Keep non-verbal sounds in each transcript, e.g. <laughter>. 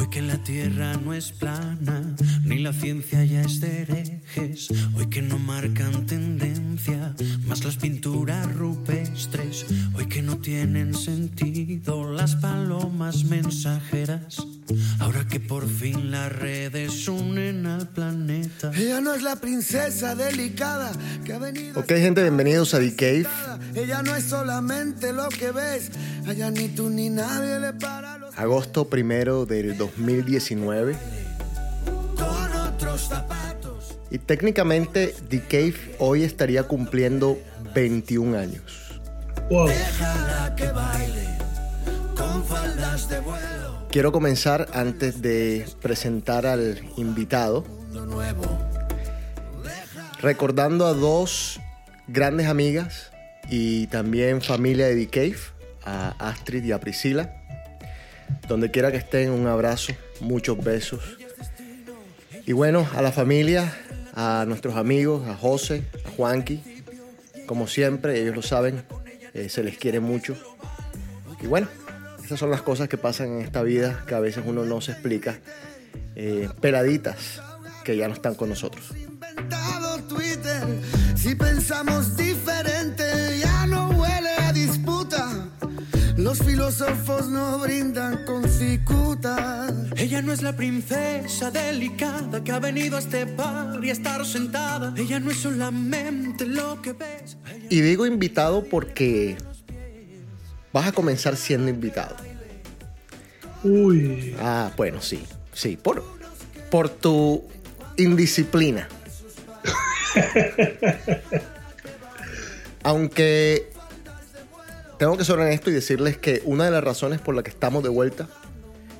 Hoy que la tierra no es plana, ni la ciencia ya es de herejes. Hoy que no marcan tendencia, más las pinturas rupestres. Hoy que no tienen sentido las palomas mensajeras. Ahora que por fin las redes unen al planeta. Ella no es la princesa delicada que ha venido. Ok, gente, bienvenidos a The Cave. Ella no es solamente lo que ves. Allá ni tú ni nadie le para los Agosto primero del 2019. con otros zapatos. Y técnicamente The Cave hoy estaría cumpliendo 21 años. Wow. Quiero comenzar antes de presentar al invitado, recordando a dos grandes amigas y también familia de The Cave, a Astrid y a Priscila. Donde quiera que estén, un abrazo, muchos besos. Y bueno, a la familia, a nuestros amigos, a José, a Juanqui, como siempre, ellos lo saben, eh, se les quiere mucho. Y bueno, esas son las cosas que pasan en esta vida que a veces uno no se explica. Eh, peladitas que ya no están con nosotros. Los filósofos no brindan con cicuta. Ella no es la princesa delicada que ha venido a este par y a estar sentada. Ella no es solamente lo que ves. Y digo invitado porque vas a comenzar siendo invitado. Uy. Ah, bueno, sí, sí, por, por tu indisciplina. <laughs> Aunque tengo que ser honesto y decirles que una de las razones por la que estamos de vuelta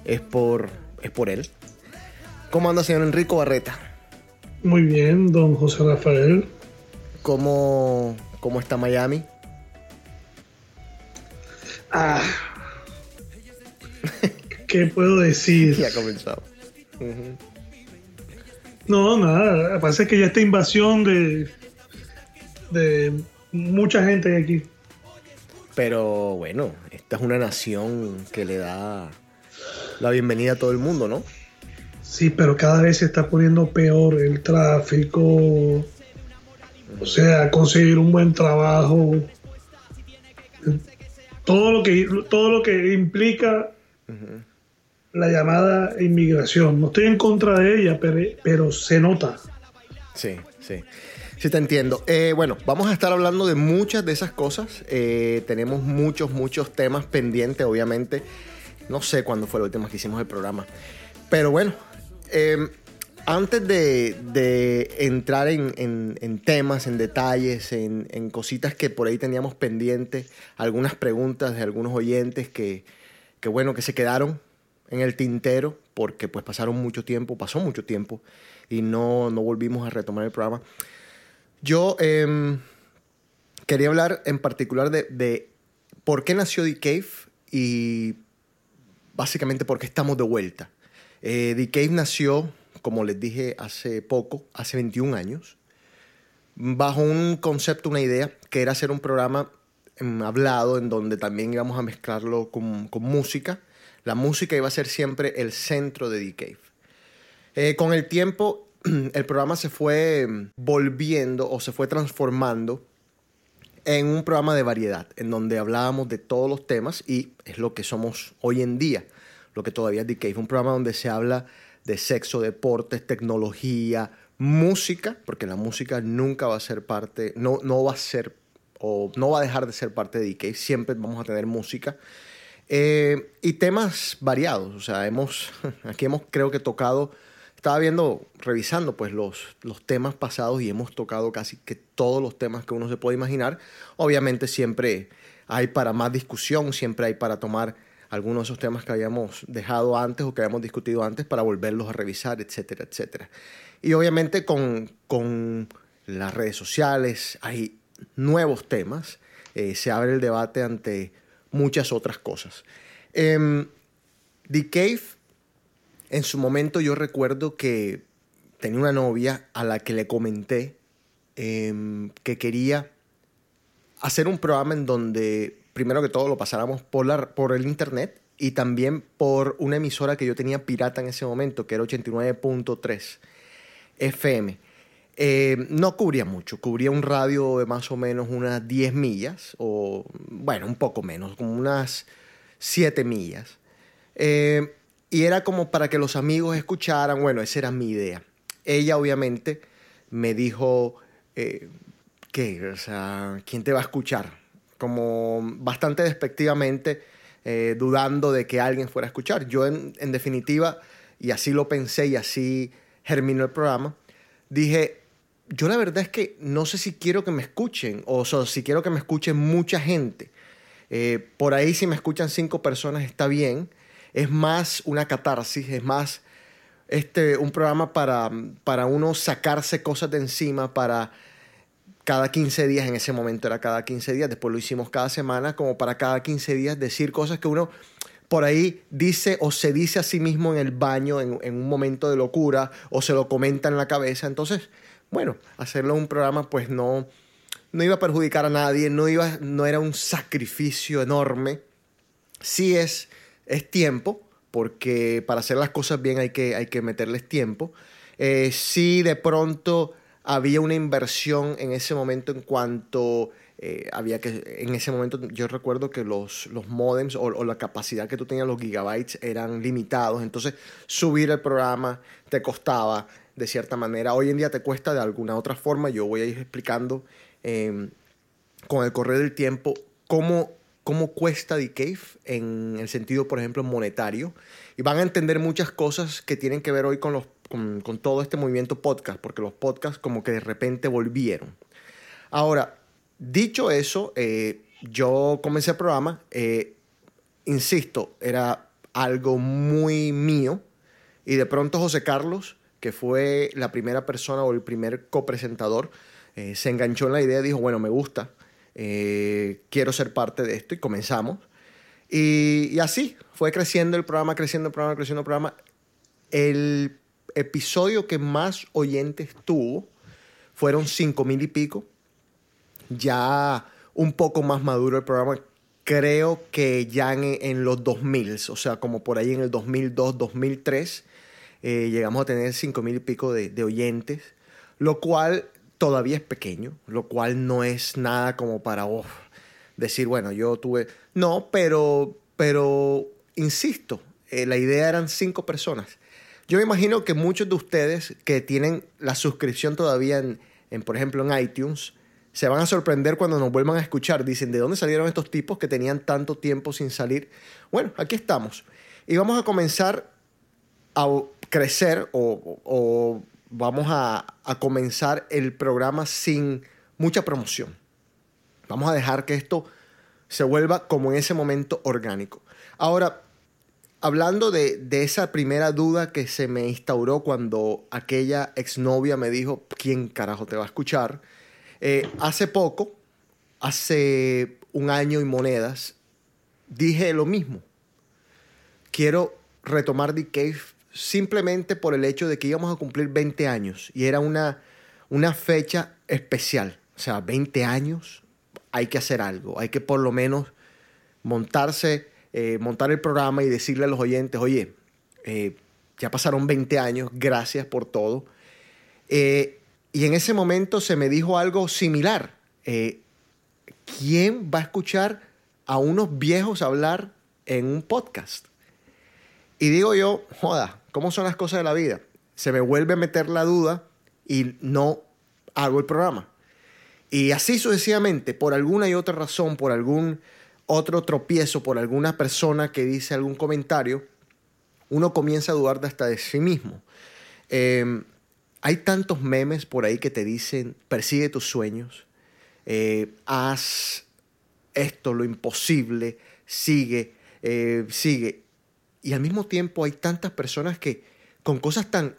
es por, es por él. ¿Cómo anda, señor Enrico Barreta? Muy bien, don José Rafael. ¿Cómo, cómo está Miami? Ah. ¿Qué puedo decir? <laughs> Ya ha comenzado. No, nada. Pasa que ya esta invasión de, de mucha gente aquí. Pero bueno, esta es una nación que le da la bienvenida a todo el mundo, ¿no? Sí, pero cada vez se está poniendo peor el tráfico. O sea, conseguir un buen trabajo. Todo lo que, todo lo que implica la llamada inmigración. No estoy en contra de ella, pero, pero se nota. Sí, sí. Sí, te entiendo. Eh, bueno, vamos a estar hablando de muchas de esas cosas. Eh, tenemos muchos, muchos temas pendientes, obviamente. No sé cuándo fue la última que hicimos el programa. Pero bueno, eh, antes de, de entrar en, en- en temas, en detalles, en, en cositas que por ahí teníamos pendientes, algunas preguntas de algunos oyentes que, que bueno, que se quedaron en el tintero porque pues pasaron mucho tiempo, pasó mucho tiempo y no, no volvimos a retomar el programa. Yo em, quería hablar en particular de, de por qué nació The Cave y básicamente por qué estamos de vuelta. Eh, The Cave nació, como les dije hace poco, hace 21 años, bajo un concepto, una idea, que era hacer un programa em, hablado en donde también íbamos a mezclarlo con, con música. La música iba a ser siempre el centro de The Cave. Eh, con el tiempo, <clears throat> el programa se fue mm, volviendo o se fue transformando en un programa de variedad, en donde hablábamos de todos los temas y es lo que somos hoy en día, lo que todavía es Cave, un programa donde se habla de sexo, deportes, tecnología, música, porque la música nunca va a ser parte, no, no va a ser o no va a dejar de ser parte de Cave, siempre vamos a tener música. Eh, y temas variados, o sea, hemos, <laughs> aquí hemos creo que tocado, estaba viendo, revisando pues los, los temas pasados y hemos tocado casi que todos los temas que uno se puede imaginar. Obviamente siempre hay para más discusión, siempre hay para tomar algunos de esos temas que habíamos dejado antes o que habíamos discutido antes para volverlos a revisar, etcétera, etcétera. Y obviamente con, con las redes sociales hay nuevos temas, eh, se abre el debate ante muchas otras cosas. Cave en su momento yo recuerdo que tenía una novia a la que le comenté em, que quería hacer un programa en donde, primero que todo, lo pasáramos por, el internet y también por una emisora que yo tenía pirata en ese momento, que era 89.3 FM. Eh, no cubría mucho, cubría un radio de más o menos unas 10 millas, o bueno, un poco menos, como unas 7 millas. Eh, y era como para que los amigos escucharan, bueno, esa era mi idea. Ella obviamente me dijo, eh, ¿qué? O sea, ¿quién te va a escuchar? Como bastante despectivamente, eh, dudando de que alguien fuera a escuchar. Yo en, en definitiva, y así lo pensé y así germinó el programa, dije, yo la verdad es que no sé si quiero que me escuchen o si quiero que me escuchen mucha gente. Eh, por ahí si me escuchan cinco personas está bien. Es más una catarsis, es más este, un programa para, para uno sacarse cosas de encima, para cada 15 días, en ese momento era cada 15 días, después lo hicimos cada semana, como para cada 15 días decir cosas que uno por ahí dice o se dice a sí mismo en el baño en, en un momento de locura o se lo comenta en la cabeza. Entonces, bueno, hacerlo un programa pues no, no iba a perjudicar a nadie, no, iba, no era un sacrificio enorme. Sí es, es tiempo, porque para hacer las cosas bien hay que, hay que meterles tiempo. Eh, sí de pronto había una inversión en ese momento en cuanto eh, había que, en ese momento yo recuerdo que los, los modems o, la capacidad que tú tenías, los gigabytes, eran limitados, entonces subir el programa te costaba de cierta manera. Hoy en día te cuesta de alguna otra forma, yo voy a ir explicando eh, con el correr del tiempo cómo, cómo cuesta The Cave en el sentido, por ejemplo, monetario. Y van a entender muchas cosas que tienen que ver hoy con, los, con, todo este movimiento podcast, porque los podcasts como que de repente volvieron. Ahora, dicho eso, eh, yo comencé el programa, eh, insisto, era algo muy mío, y de pronto José Carlos, que fue la primera persona o el primer copresentador, eh, se enganchó en la idea, dijo, bueno, me gusta, eh, quiero ser parte de esto y comenzamos. Y, y, así fue creciendo el programa, creciendo el programa, creciendo el programa. El episodio que más oyentes tuvo fueron cinco mil y pico. Ya un poco más maduro el programa, creo que ya en, en los 2000, o sea, como por ahí en el 2002, 2003, eh, llegamos a tener cinco mil y pico de, de oyentes, lo cual todavía es pequeño, lo cual no es nada como para oh, decir, bueno, yo tuve... No, pero, pero insisto, eh, la idea eran cinco personas. Yo me imagino que muchos de ustedes que tienen la suscripción todavía en, en, por ejemplo, en iTunes, se van a sorprender cuando nos vuelvan a escuchar. Dicen, ¿de dónde salieron estos tipos que tenían tanto tiempo sin salir? Bueno, aquí estamos. Y vamos a comenzar a crecer o, o vamos a, comenzar el programa sin mucha promoción. Vamos a dejar que esto se vuelva como en ese momento orgánico. Ahora, hablando de, de esa primera duda que se me instauró cuando aquella exnovia me dijo, ¿quién carajo te va a escuchar? Eh, hace poco, hace un año y monedas, dije lo mismo. Quiero retomar The Cave simplemente por el hecho de que íbamos a cumplir 20 años y era una, una fecha especial. O sea, 20 años, hay que hacer algo, hay que por lo menos montarse, eh, montar el programa y decirle a los oyentes, oye, eh, ya pasaron 20 años, gracias por todo. Eh, y en ese momento se me dijo algo similar. ¿Quién va a escuchar a unos viejos hablar en un podcast? Y digo yo, joda, ¿Cómo son las cosas de la vida? Se me vuelve a meter la duda y no hago el programa. Y así sucesivamente, por alguna y otra razón, por algún otro tropiezo, por alguna persona que dice algún comentario, uno comienza a dudar hasta de sí mismo. Eh, hay tantos memes por ahí que te dicen, persigue tus sueños, eh, haz esto, lo imposible, sigue, eh, sigue. Y al mismo tiempo hay tantas personas que con cosas tan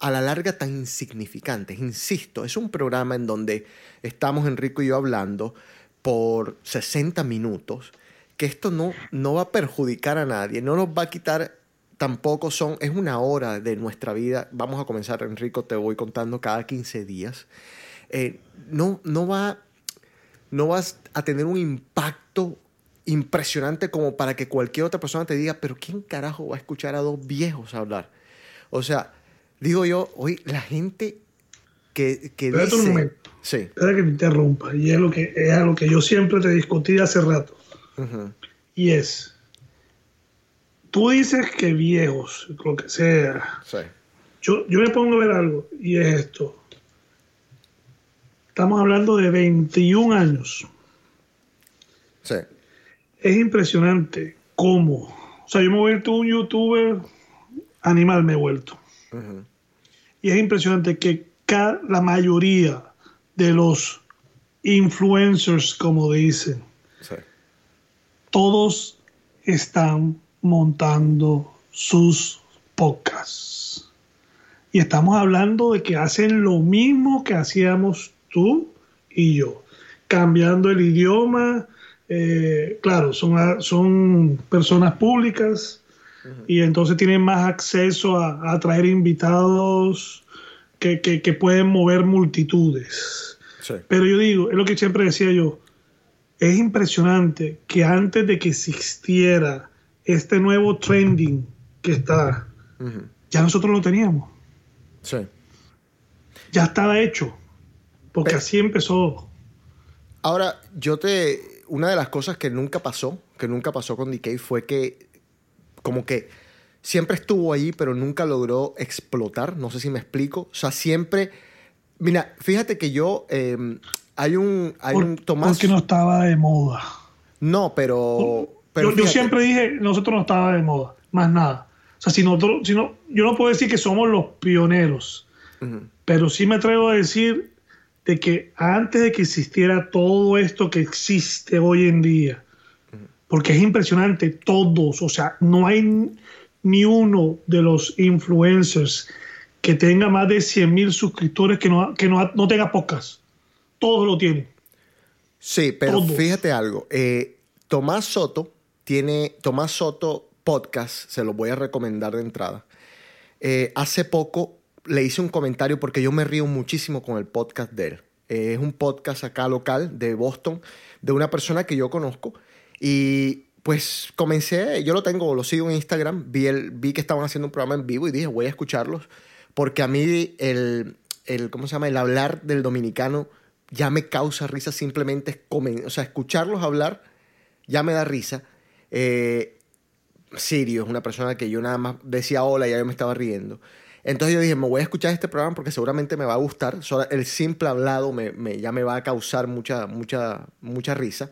a la larga tan insignificantes, insisto, es un programa en donde estamos Enrico y yo hablando por 60 minutos, que esto no, no va a perjudicar a nadie, no nos va a quitar tampoco son, es una hora de nuestra vida. Vamos a comenzar, Enrico, te voy contando cada 15 días. Eh, no, no, va, no vas a tener un impacto impresionante como para que cualquier otra persona te diga, pero ¿quién carajo va a escuchar a dos viejos hablar? O sea, digo yo, hoy la gente que, que Espérate un momento. Sí. Espera que te interrumpa. Y es lo que, es a lo que yo siempre te discutí hace rato. Y es, tú dices que viejos, lo que sea. Sí. Yo, yo me pongo a ver algo y es esto. Estamos hablando de 21 años. Es impresionante cómo. O sea, yo me he vuelto un youtuber animal, me he vuelto. Y es impresionante que la mayoría de los influencers, como dicen, Sí. todos están montando sus podcasts. Y estamos hablando de que hacen lo mismo que hacíamos tú y yo, cambiando el idioma. Eh, claro, son, son personas públicas y entonces tienen más acceso a, a atraer invitados que, que- que pueden mover multitudes. Sí. Pero yo digo, es lo que siempre decía yo, es impresionante que antes de que existiera este nuevo trending que está, ya nosotros lo teníamos, Sí. ya estaba hecho, porque Pero- así empezó. Ahora, yo te. Una de las cosas que nunca pasó, que nunca pasó con DK, fue que. Como que siempre estuvo ahí, pero nunca logró explotar. No sé si me explico. O sea, siempre. Mira, fíjate que yo. eh, hay un. Hay Por- un Tomás. porque no estaba de moda. No, pero. pero yo, siempre dije, nosotros no estaba de moda, más nada. O sea, si nosotros, si no, yo no puedo decir que somos los pioneros, pero sí me atrevo a decir de que antes de que existiera todo esto que existe hoy en día, porque es impresionante, todos, o sea, no hay ni uno de los influencers que tenga más de 100 mil suscriptores que no, que no, no tenga pocas. Todos lo tienen. Sí, pero Todos. fíjate algo. eh, Tomás Soto tiene. Tomás Soto Podcast, se lo voy a recomendar de entrada. Eh, hace poco le hice un comentario porque yo me río muchísimo con el podcast de él. Eh, es un podcast acá local de Boston, de una persona que yo conozco. Y pues comencé, yo lo tengo, lo sigo en Instagram, vi, el, vi que estaban haciendo un programa en vivo y dije, voy a escucharlos, porque a mí el, el ¿cómo se llama? El hablar del dominicano ya me causa risa simplemente, comen- o sea, escucharlos hablar ya me da risa. Eh, Sirio es una persona que yo nada más decía hola y ya yo me estaba riendo. Entonces yo dije, me voy a escuchar este programa porque seguramente me va a gustar. El simple hablado me, me- ya me va a causar mucha, mucha, mucha risa.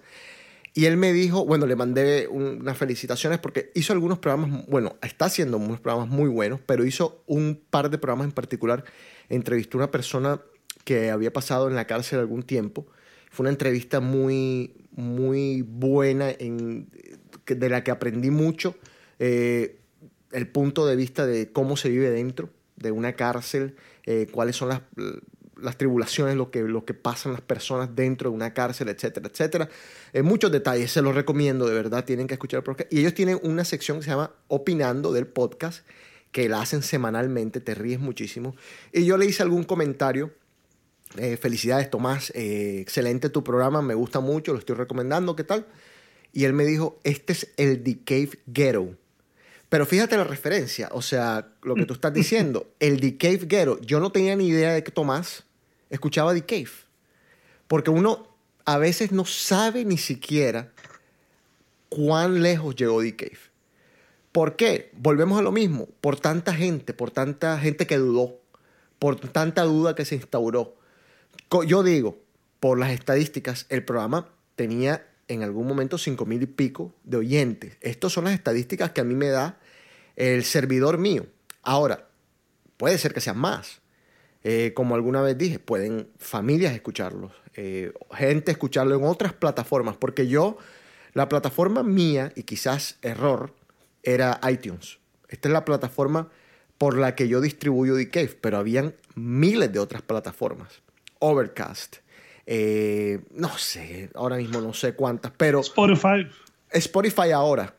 Y él me dijo, bueno, le mandé un- unas felicitaciones porque hizo algunos programas, bueno, está haciendo unos programas muy buenos, pero hizo un par de programas en particular. Entrevistó a una persona que había pasado en la cárcel algún tiempo. Fue una entrevista muy, muy buena, en, de la que aprendí mucho. eh, el punto de vista de cómo se vive dentro de una cárcel, eh, cuáles son las, las tribulaciones, lo que, lo que pasan las personas dentro de una cárcel, etcétera, etcétera. Eh, muchos detalles, se los recomiendo, de verdad, tienen que escuchar el podcast. Y ellos tienen una sección que se llama Opinando del podcast, que la hacen semanalmente, te ríes muchísimo. Y yo le hice algún comentario. eh, felicidades, Tomás. eh, excelente tu programa, me gusta mucho, lo estoy recomendando, ¿qué tal? Y él me dijo, este es el The Cave Ghetto. Pero fíjate la referencia, o sea, lo que tú estás diciendo, el The Cave Ghetto, yo no tenía ni idea de que Tomás escuchaba The Cave. Porque uno a veces no sabe ni siquiera cuán lejos llegó The Cave. ¿Por qué? Volvemos a lo mismo, por tanta gente, por tanta gente que dudó, por tanta duda que se instauró. Yo digo, por las estadísticas, el programa tenía en algún momento cinco mil y pico de oyentes. Estas son las estadísticas que a mí me da el servidor mío. Ahora, puede ser que sean más. Eh, como alguna vez dije, pueden familias escucharlos, eh, gente escucharlo en otras plataformas, porque yo, la plataforma mía, y quizás error, era iTunes. Esta es la plataforma por la que yo distribuyo The pero habían miles de otras plataformas. Overcast, eh, no sé, ahora mismo no sé cuántas, pero Spotify, Spotify ahora,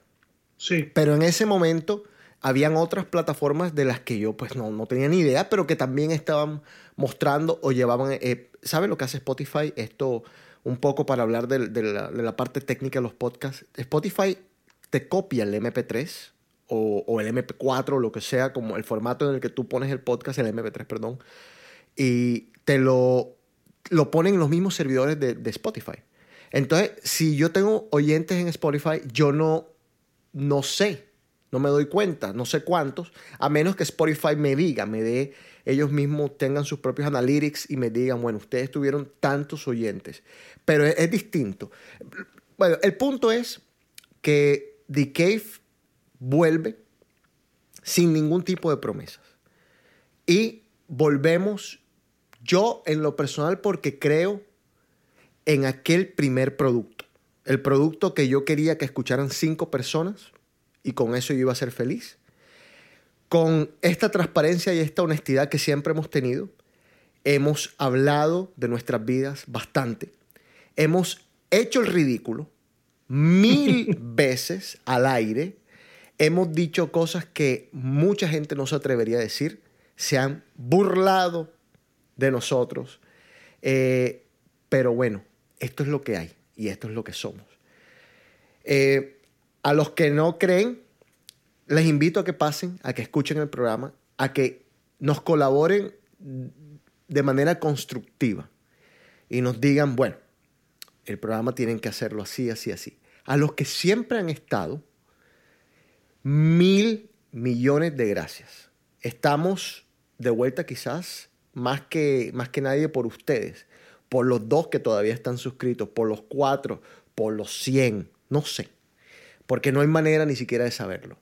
sí. pero en ese momento habían otras plataformas de las que yo pues no, no tenía ni idea, pero que también estaban mostrando o llevaban... Eh, ¿Saben lo que hace Spotify? Esto un poco para hablar de, de la, de la parte técnica de los podcasts. Spotify te copia el MP3 o, o, el MP4 o lo que sea, como el formato en el que tú pones el podcast, el MP3, perdón, y te lo, lo ponen en los mismos servidores de, Spotify. Entonces, si yo tengo oyentes en Spotify, yo no, no sé, no me doy cuenta, no sé cuántos, a menos que Spotify me diga, me dé, ellos mismos tengan sus propios analytics y me digan, bueno, ustedes tuvieron tantos oyentes. Pero es, es distinto. Bueno, el punto es que The Cave vuelve sin ningún tipo de promesas. Y volvemos, yo en lo personal, porque creo en aquel primer producto. El producto que yo quería que escucharan cinco personas y con eso yo iba a ser feliz. Con esta transparencia y esta honestidad que siempre hemos tenido, hemos hablado de nuestras vidas bastante. Hemos hecho el ridículo mil <laughs> veces al aire. Hemos dicho cosas que mucha gente no se atrevería a decir. Se han burlado de nosotros. Eh, pero bueno, esto es lo que hay y esto es lo que somos. Eh, a los que no creen, les invito a que pasen, a que escuchen el programa, a que nos colaboren de manera constructiva y nos digan, bueno, el programa tienen que hacerlo así, así, así. A los que siempre han estado, mil millones de gracias. Estamos de vuelta quizás más que, más que nadie por ustedes, por los dos que todavía están suscritos, por los cuatro, por los cien, no sé, porque no hay manera ni siquiera de saberlo.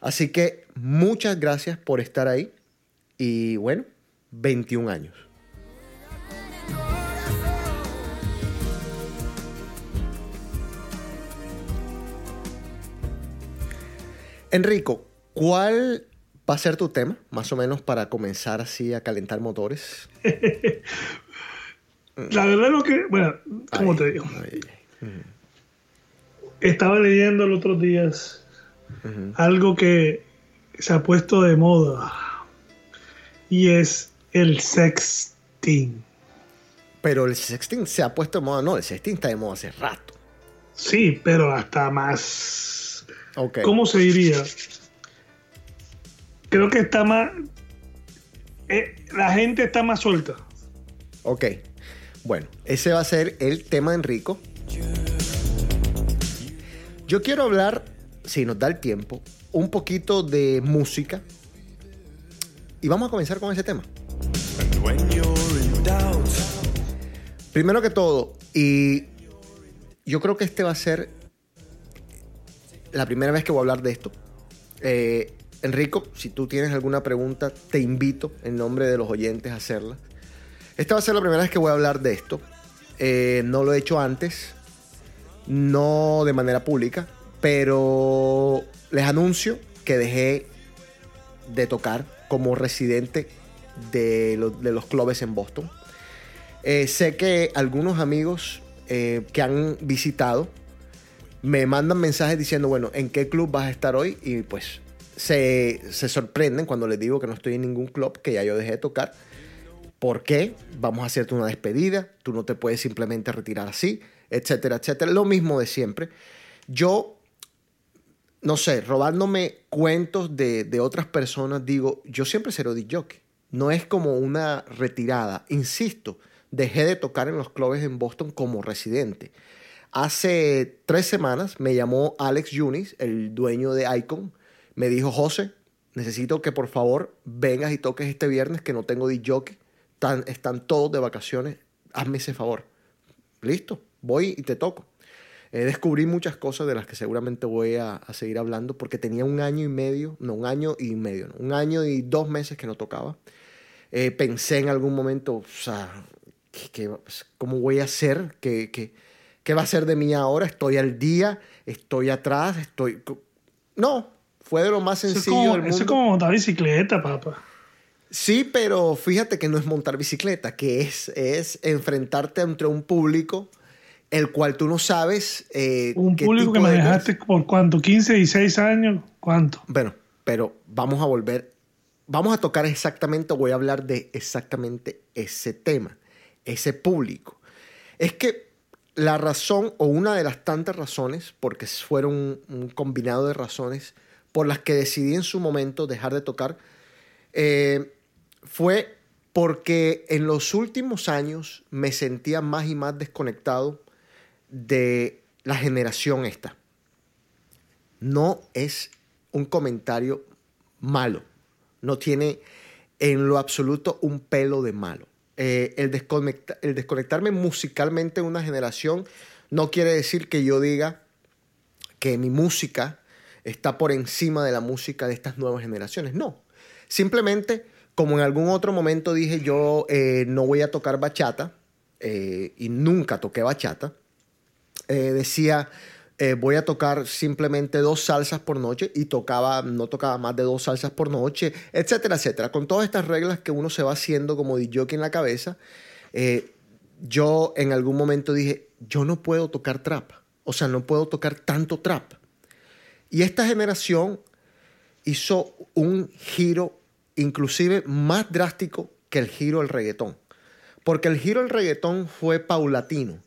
Así que muchas gracias por estar ahí y bueno, 21 años. Enrico, ¿cuál va a ser tu tema, más o menos, para comenzar así a calentar motores? <laughs> La verdad es lo que, bueno, ¿cómo ay, te digo? Ay, ay. Estaba leyendo los otros días uh -huh. algo que se ha puesto de moda y es el sexting. Pero el sexting se ha puesto de moda, no, el sexting está de moda hace rato. Sí, pero hasta más. Okay. ¿Cómo se diría? Creo que está más. Eh, la gente está más suelta. Ok. Bueno, ese va a ser el tema, Enrico. Yo quiero hablar, si nos da el tiempo, un poquito de música. Y vamos a comenzar con ese tema. Primero que todo, y yo creo que este va a ser la primera vez que voy a hablar de esto. Eh, Enrico, si tú tienes alguna pregunta, te invito en nombre de los oyentes a hacerla. Esta va a ser la primera vez que voy a hablar de esto. Eh, no lo he hecho antes, no de manera pública, pero les anuncio que dejé de tocar como residente de, lo, de los clubes en Boston. Eh, sé que algunos amigos eh, que han visitado me mandan mensajes diciendo, bueno, ¿en qué club vas a estar hoy? Y pues se, se, sorprenden cuando les digo que no estoy en ningún club, que ya yo dejé de tocar. ¿Por qué? Vamos a hacerte una despedida, tú no te puedes simplemente retirar así, etcétera, etcétera. Lo mismo de siempre. Yo, no sé, robándome cuentos de, de otras personas, digo, yo siempre seré de jockey. No es como una retirada. Insisto, dejé de tocar en los clubes en Boston como residente. Hace tres semanas me llamó Alex Yunis, el dueño de Icon. Me dijo, José, necesito que por favor vengas y toques este viernes que no tengo jockey. Están, están todos de vacaciones. Hazme ese favor. Listo, voy y te toco. Eh, descubrí muchas cosas de las que seguramente voy a, seguir hablando porque tenía un año y medio, no, un año y medio, un año y dos meses que no tocaba. Eh, pensé en algún momento, o sea, ¿qué, qué, ¿cómo voy a hacer? ¿Qué, qué, ¿Qué va a ser de mí ahora? ¿Estoy al día? ¿Estoy atrás? ¿Estoy...? No, fue de lo más sencillo eso es como, del mundo. Eso es como montar bicicleta, papá. Sí, pero fíjate que no es montar bicicleta, que es, es enfrentarte entre un público el cual tú no sabes. Eh, un público que manejaste por cuánto, 15, 16 años, ¿cuánto? Bueno, pero vamos a volver, vamos a tocar exactamente, voy a hablar de exactamente ese tema, ese público. Es que la razón o una de las tantas razones, porque fueron un, un combinado de razones por las que decidí en su momento dejar de tocar, eh, fue porque en los últimos años me sentía más y más desconectado de la generación esta. No es un comentario malo, no tiene en lo absoluto un pelo de malo. Eh, el, el desconectarme musicalmente de una generación no quiere decir que yo diga que mi música está por encima de la música de estas nuevas generaciones. No, simplemente como en algún otro momento dije yo eh, no voy a tocar bachata eh, y nunca toqué bachata, decía voy a tocar simplemente dos salsas por noche y tocaba, no tocaba más de dos salsas por noche, etcétera, etcétera. Con todas estas reglas que uno se va haciendo como DJ en la cabeza, yo en algún momento dije, yo no puedo tocar trap, o sea, no puedo tocar tanto trap. Y esta generación hizo un giro inclusive más drástico que el giro del reggaetón. Porque el giro del reggaetón fue paulatino.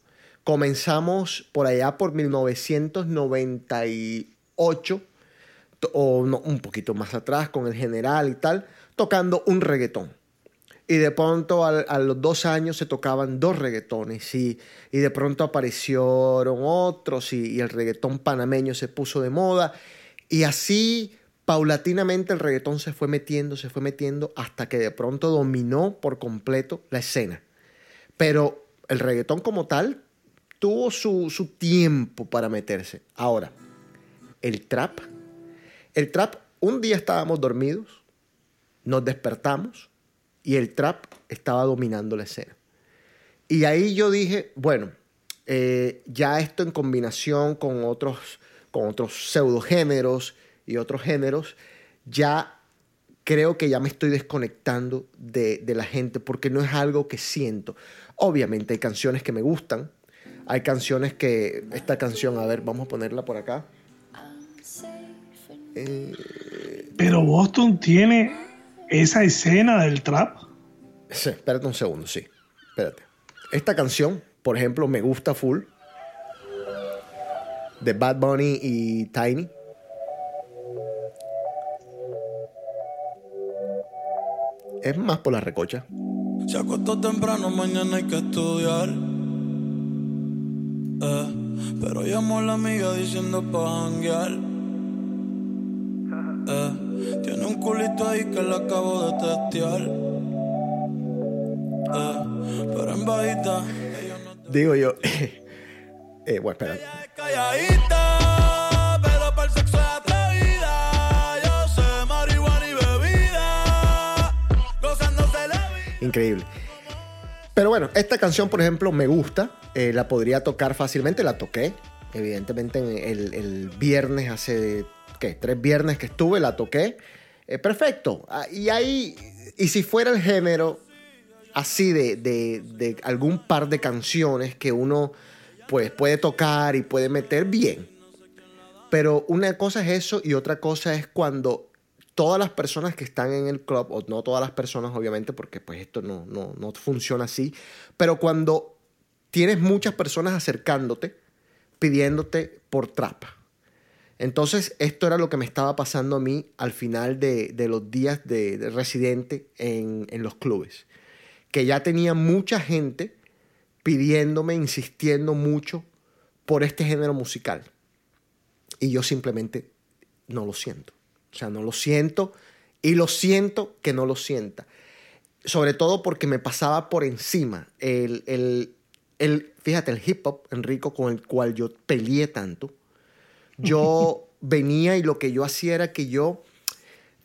Comenzamos por allá por 1998 o un poquito más atrás con el general y tal, tocando un reggaetón. Y de pronto a, los dos años se tocaban dos reggaetones y, y de pronto aparecieron otros y, y, el reggaetón panameño se puso de moda. Y así paulatinamente el reggaetón se fue metiendo, se fue metiendo hasta que de pronto dominó por completo la escena. Pero el reggaetón como tal tuvo su, su tiempo para meterse. Ahora, el trap. El trap, un día estábamos dormidos, nos despertamos y el trap estaba dominando la escena. Y ahí yo dije, bueno, eh, ya esto en combinación con otros, con otros pseudogéneros y otros géneros, ya creo que ya me estoy desconectando de, de, la gente porque no es algo que siento. Obviamente hay canciones que me gustan, hay canciones que, esta canción, a ver, vamos a ponerla por acá. Eh, Pero Boston tiene esa escena del trap. Sí, espérate un segundo, sí. Espérate. Esta canción, por ejemplo, me gusta full. De Bad Bunny y Tiny. Es más por la recocha. Se acostó temprano, mañana hay que estudiar. Eh, pero llamó a la amiga diciendo pa' janguear. Eh, tiene un culito ahí que le acabo de testear. Eh, pero en bajita. No Digo yo. <laughs> eh, bueno, espera. Calladita, pero para el sexo es atrevida. Yo sé marihuana y bebida. Gozándose la vida. Increíble. Pero bueno, esta canción, por ejemplo, me gusta. Eh, la podría tocar fácilmente. La toqué. Evidentemente, el, el viernes, hace tres viernes que estuve, la toqué. Eh, perfecto. Ah, y ahí, y si fuera el género así de, de, de, algún par de canciones que uno pues, puede tocar y puede meter bien. Pero una cosa es eso y otra cosa es cuando todas las personas que están en el club, o no todas las personas obviamente, porque pues esto no, no, no funciona así, pero cuando tienes muchas personas acercándote, pidiéndote por trap. Entonces, esto era lo que me estaba pasando a mí al final de, de los días de, de residente en, en, los clubes. Que ya tenía mucha gente pidiéndome, insistiendo mucho por este género musical. Y yo simplemente no lo siento. O sea, no lo siento y lo siento que no lo sienta. Sobre todo porque me pasaba por encima el, el, el fíjate, el hip hop, Enrico, con el cual yo peleé tanto yo venía y lo que yo hacía era que yo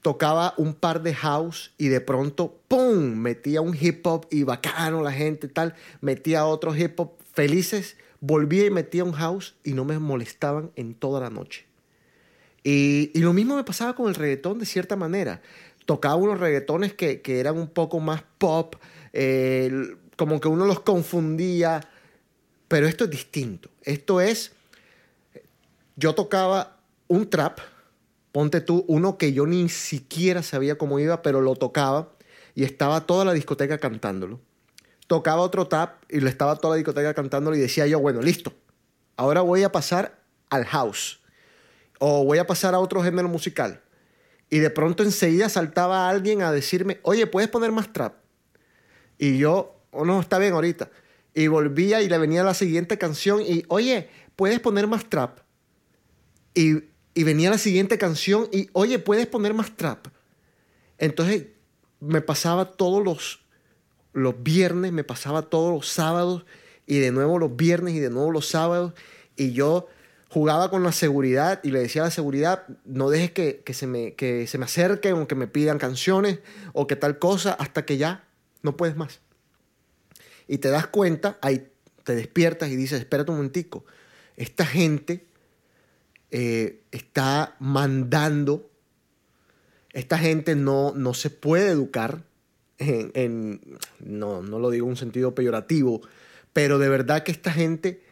tocaba un par de house y de pronto, ¡pum!, metía un hip hop y bacano la gente tal, metía otro hip hop felices, volvía y metía un house y no me molestaban en toda la noche. Y, y lo mismo me pasaba con el reggaetón de cierta manera. Tocaba unos reggaetones que, que eran un poco más pop, eh, como que uno los confundía, pero esto es distinto. Esto es yo tocaba un trap ponte tú, uno que yo ni siquiera sabía cómo iba, pero lo tocaba y estaba toda la discoteca cantándolo. Tocaba otro tap y le estaba toda la discoteca cantándolo y decía yo, bueno, listo, ahora voy a pasar al house o voy a pasar a otro género musical. Y de pronto enseguida saltaba alguien a decirme, oye, ¿puedes poner más trap? Y yo, oh no, está bien ahorita. Y volvía y le venía la siguiente canción y, oye, ¿puedes poner más trap? Y, venía la siguiente canción y, oye, ¿puedes poner más trap? Entonces me pasaba todos los, los viernes, me pasaba todos los sábados y de nuevo los viernes y de nuevo los sábados. Y yo jugaba con la seguridad y le decía a la seguridad, no dejes que, que se, me, que se me acerquen o que me pidan canciones o que tal cosa hasta que ya no puedes más. Y te das cuenta, ahí te despiertas y dices, espérate un momentico, esta gente eh, está mandando, esta gente no, no se puede educar, en, en- no, no lo digo en un sentido peyorativo, pero de verdad que esta gente,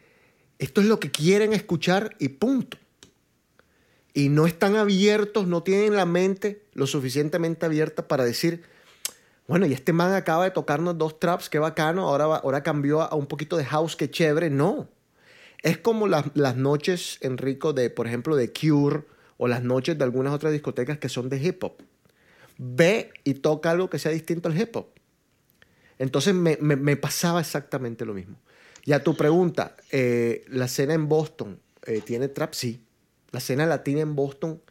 esto es lo que quieren escuchar y punto. Y no están abiertos, no tienen la mente lo suficientemente abierta para decir, bueno, y este man acaba de tocarnos dos traps, qué bacano, ahora, ahora cambió a un poquito de house, qué chévere. No. Es como las, las noches, Enrico, de, por ejemplo, de Cure o las noches de algunas otras discotecas que son de hip hop. Ve y toca algo que sea distinto al hip hop. Entonces me, me- pasaba exactamente lo mismo. Y a tu pregunta, eh, la escena en Boston eh, tiene trap, sí. La escena latina en Boston,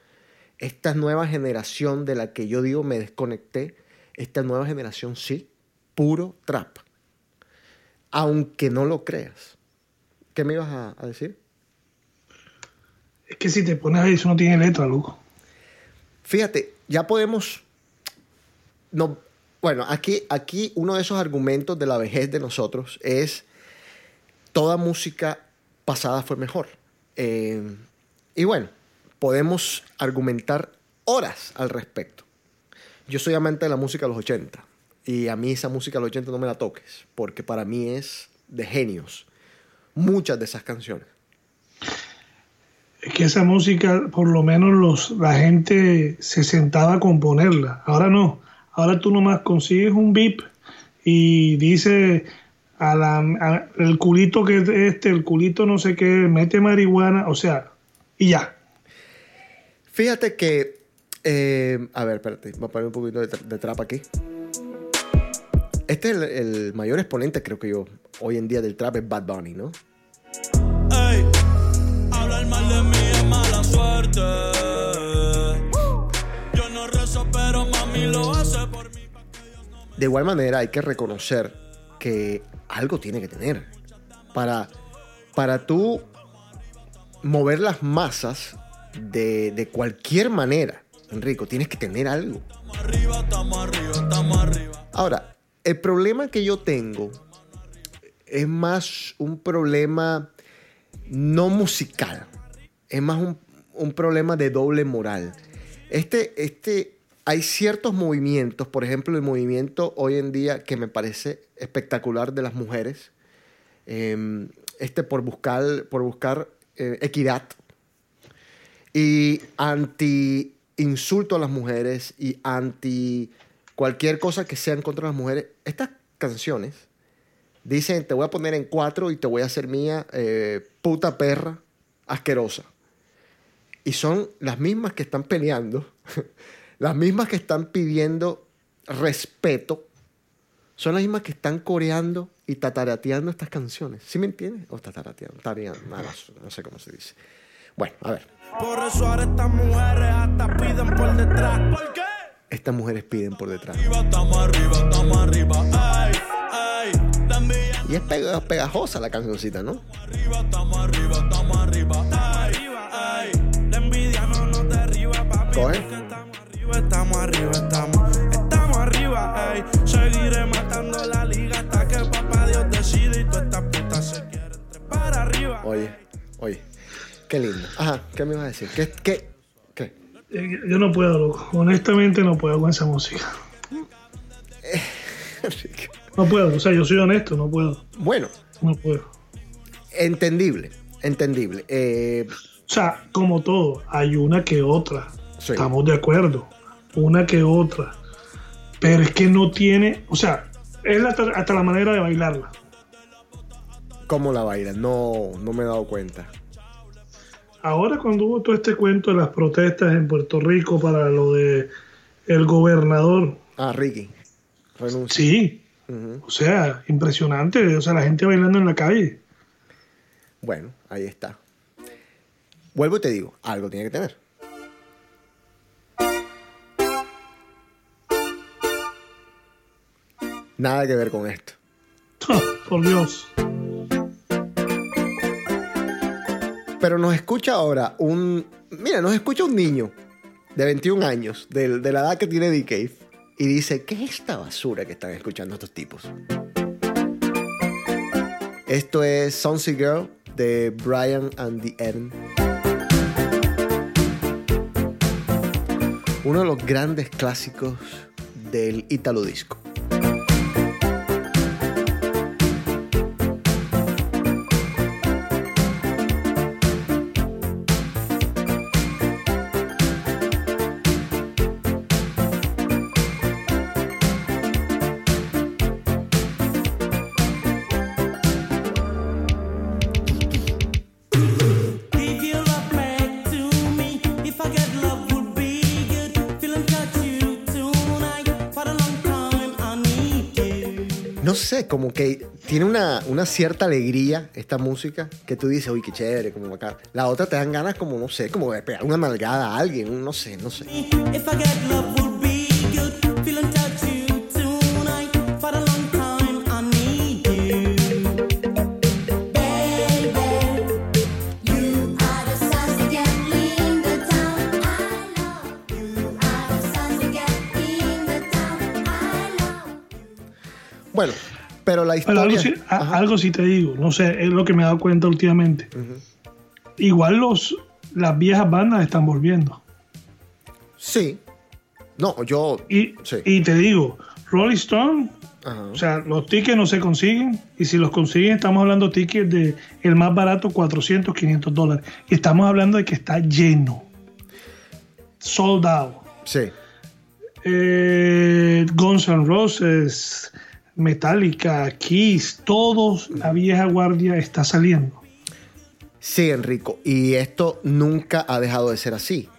esta nueva generación de la que yo digo me desconecté, esta nueva generación sí, puro trap. Aunque no lo creas. ¿Qué me ibas a, a decir? Es que si te pones ahí, eso no tiene letra, loco. Fíjate, ya podemos. No, bueno, aquí, aquí uno de esos argumentos de la vejez de nosotros es toda música pasada fue mejor. Eh, y bueno, podemos argumentar horas al respecto. Yo soy amante de la música de los 80 y a mí esa música de los 80 no me la toques porque para mí es de genios. Muchas de esas canciones. Es que esa música, por lo menos los, la gente se sentaba a componerla. Ahora no. Ahora tú nomás consigues un beep y dice a la, a- el culito que es este, el culito no sé qué, mete marihuana, o sea, y ya. Fíjate que. eh, a ver, espérate, voy a poner un poquito de, tra- de trap aquí. Este es el, el mayor exponente, creo que yo, hoy en día del trap es Bad Bunny, ¿no? Hablar mal de mí es mala suerte. Yo no rezo, pero mami lo hace por mí. De igual manera, hay que reconocer que algo tiene que tener. Para, para tú mover las masas de, de cualquier manera, Enrico, tienes que tener algo. Ahora, el problema que yo tengo es más un problema no musical, es más un, un problema de doble moral. Este, este, hay ciertos movimientos, por ejemplo, el movimiento hoy en día que me parece espectacular de las mujeres, eh, este por buscar, por buscar eh, equidad y anti insulto a las mujeres y anti cualquier cosa que sea en contra de las mujeres. Estas canciones dicen, te voy a poner en cuatro y te voy a hacer mía, eh, puta perra, asquerosa. Y son las mismas que están peleando, <laughs> las mismas que están pidiendo respeto, son las mismas que están coreando y tatarateando estas canciones. ¿Sí me entiendes? O tatarateando, tareando, no, sé cómo se dice. Bueno, a ver. Por eso ahora estas mujeres hasta piden por detrás. ¿Por? Estas mujeres piden por detrás. Y es pega- pegajosa la cancioncita, ¿no? Coge. porque Estamos arriba, estamos arriba, estamos, estamos arriba, ey. Seguiré matando la liga hasta que papá Dios decide y todas estas putas se quieren trepar arriba. Oye, oye. Qué lindo. Ajá, ¿qué me ibas a decir? ¿Qué? ¿Qué? Eh, Yo no puedo, loco. Honestamente no puedo con esa música. <laughs> No puedo, o sea, yo soy honesto, no puedo. Bueno, No puedo. entendible, entendible. Eh, O sea, como todo, hay una que otra. Sí. Estamos de acuerdo. Una que otra. Pero es que no tiene, o sea, es hasta, hasta la manera de bailarla. ¿Cómo la bailan? No, no me he dado cuenta. Ahora cuando hubo todo este cuento de las protestas en Puerto Rico para lo de el gobernador, Ah, Ricky. Renuncia. sí, o sea, impresionante, o sea, la gente bailando en la calle. Bueno, ahí está. Vuelvo y te digo, algo tiene que tener. Nada que ver con esto. <laughs> Por Dios. Pero nos escucha ahora un... Mira, nos escucha un niño de 21 años, de, de la edad que tiene D-Cave, y dice, ¿qué es esta basura que están escuchando estos tipos? Esto es Sonsi Girl de Brian and the Eden. Uno de los grandes clásicos del Italo Disco. No sé, como que tiene una, una cierta alegría esta música que tú dices, uy, qué chévere, como acá. La otra te dan ganas como, no sé, como de pegar una nalgada a alguien, no sé, no sé. If I get love, la Pero algo, historia... sí, a- algo sí te digo, no sé, es lo que me he dado cuenta últimamente. Igual los, las viejas bandas están volviendo. Sí. No, yo... Y, Sí. y te digo, Rolling Stone, Ajá. o sea, los tickets no se consiguen. Y si los consiguen, estamos hablando de tickets de el más barato, 400, 500 dólares. Y estamos hablando de que está lleno. Sold out. Sí. Eh, Guns N' Roses, Metallica, Kiss, todos, la vieja guardia está saliendo. Sí, Enrico. Y esto nunca ha dejado de ser así.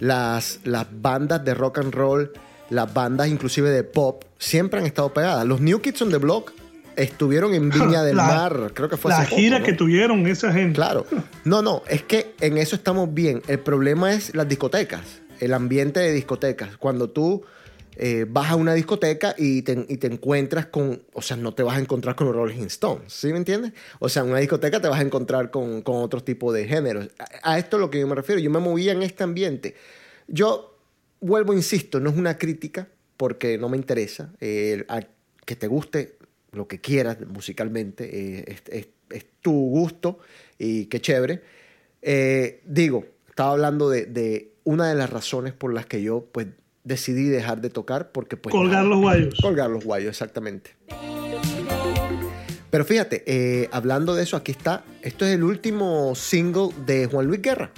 Las, las bandas de rock and roll, las bandas inclusive de pop, siempre han estado pegadas. Los New Kids on the Block estuvieron en <laughs> Viña del La- Mar, creo que fue La hace poco, gira ¿no? que tuvieron esa gente. Claro. No, no, es que en eso estamos bien. El problema es las discotecas, el ambiente de discotecas. Cuando tú eh, vas a una discoteca y te, y te encuentras con, o sea, no te vas a encontrar con los Rolling Stones, ¿sí me entiendes? O sea, en una discoteca te vas a encontrar con, con otro tipo de géneros. A, esto es lo que yo me refiero. Yo me movía en este ambiente. Yo vuelvo, insisto, no es una crítica porque no me interesa. Eh, a que te guste lo que quieras musicalmente, eh, es, es- tu gusto y qué chévere. Digo, estaba hablando de, de una de las razones por las que yo pues decidí dejar de tocar porque pues... Colgar los guayos. Colgar los guayos, exactamente. Pero fíjate, eh, hablando de eso, aquí está. Esto es el último single de Juan Luis Guerra.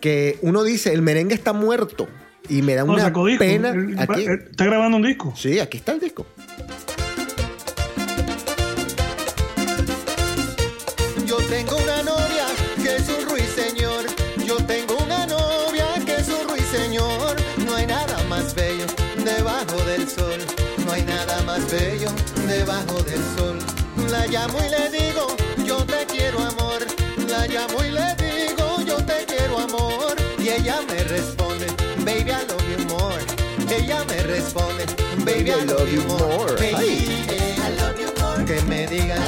Que uno dice, el merengue está muerto. Y me da No, una disco. pena. Aquí. Está grabando un disco. Sí, aquí está el disco. Yo tengo una novia debajo del sol. La llamo y le digo, yo te quiero amor. La llamo y le digo, yo te quiero amor. Y ella me responde, baby, I love you more. Ella me responde, baby, I love you more. Ay. I love you more. Que me digas,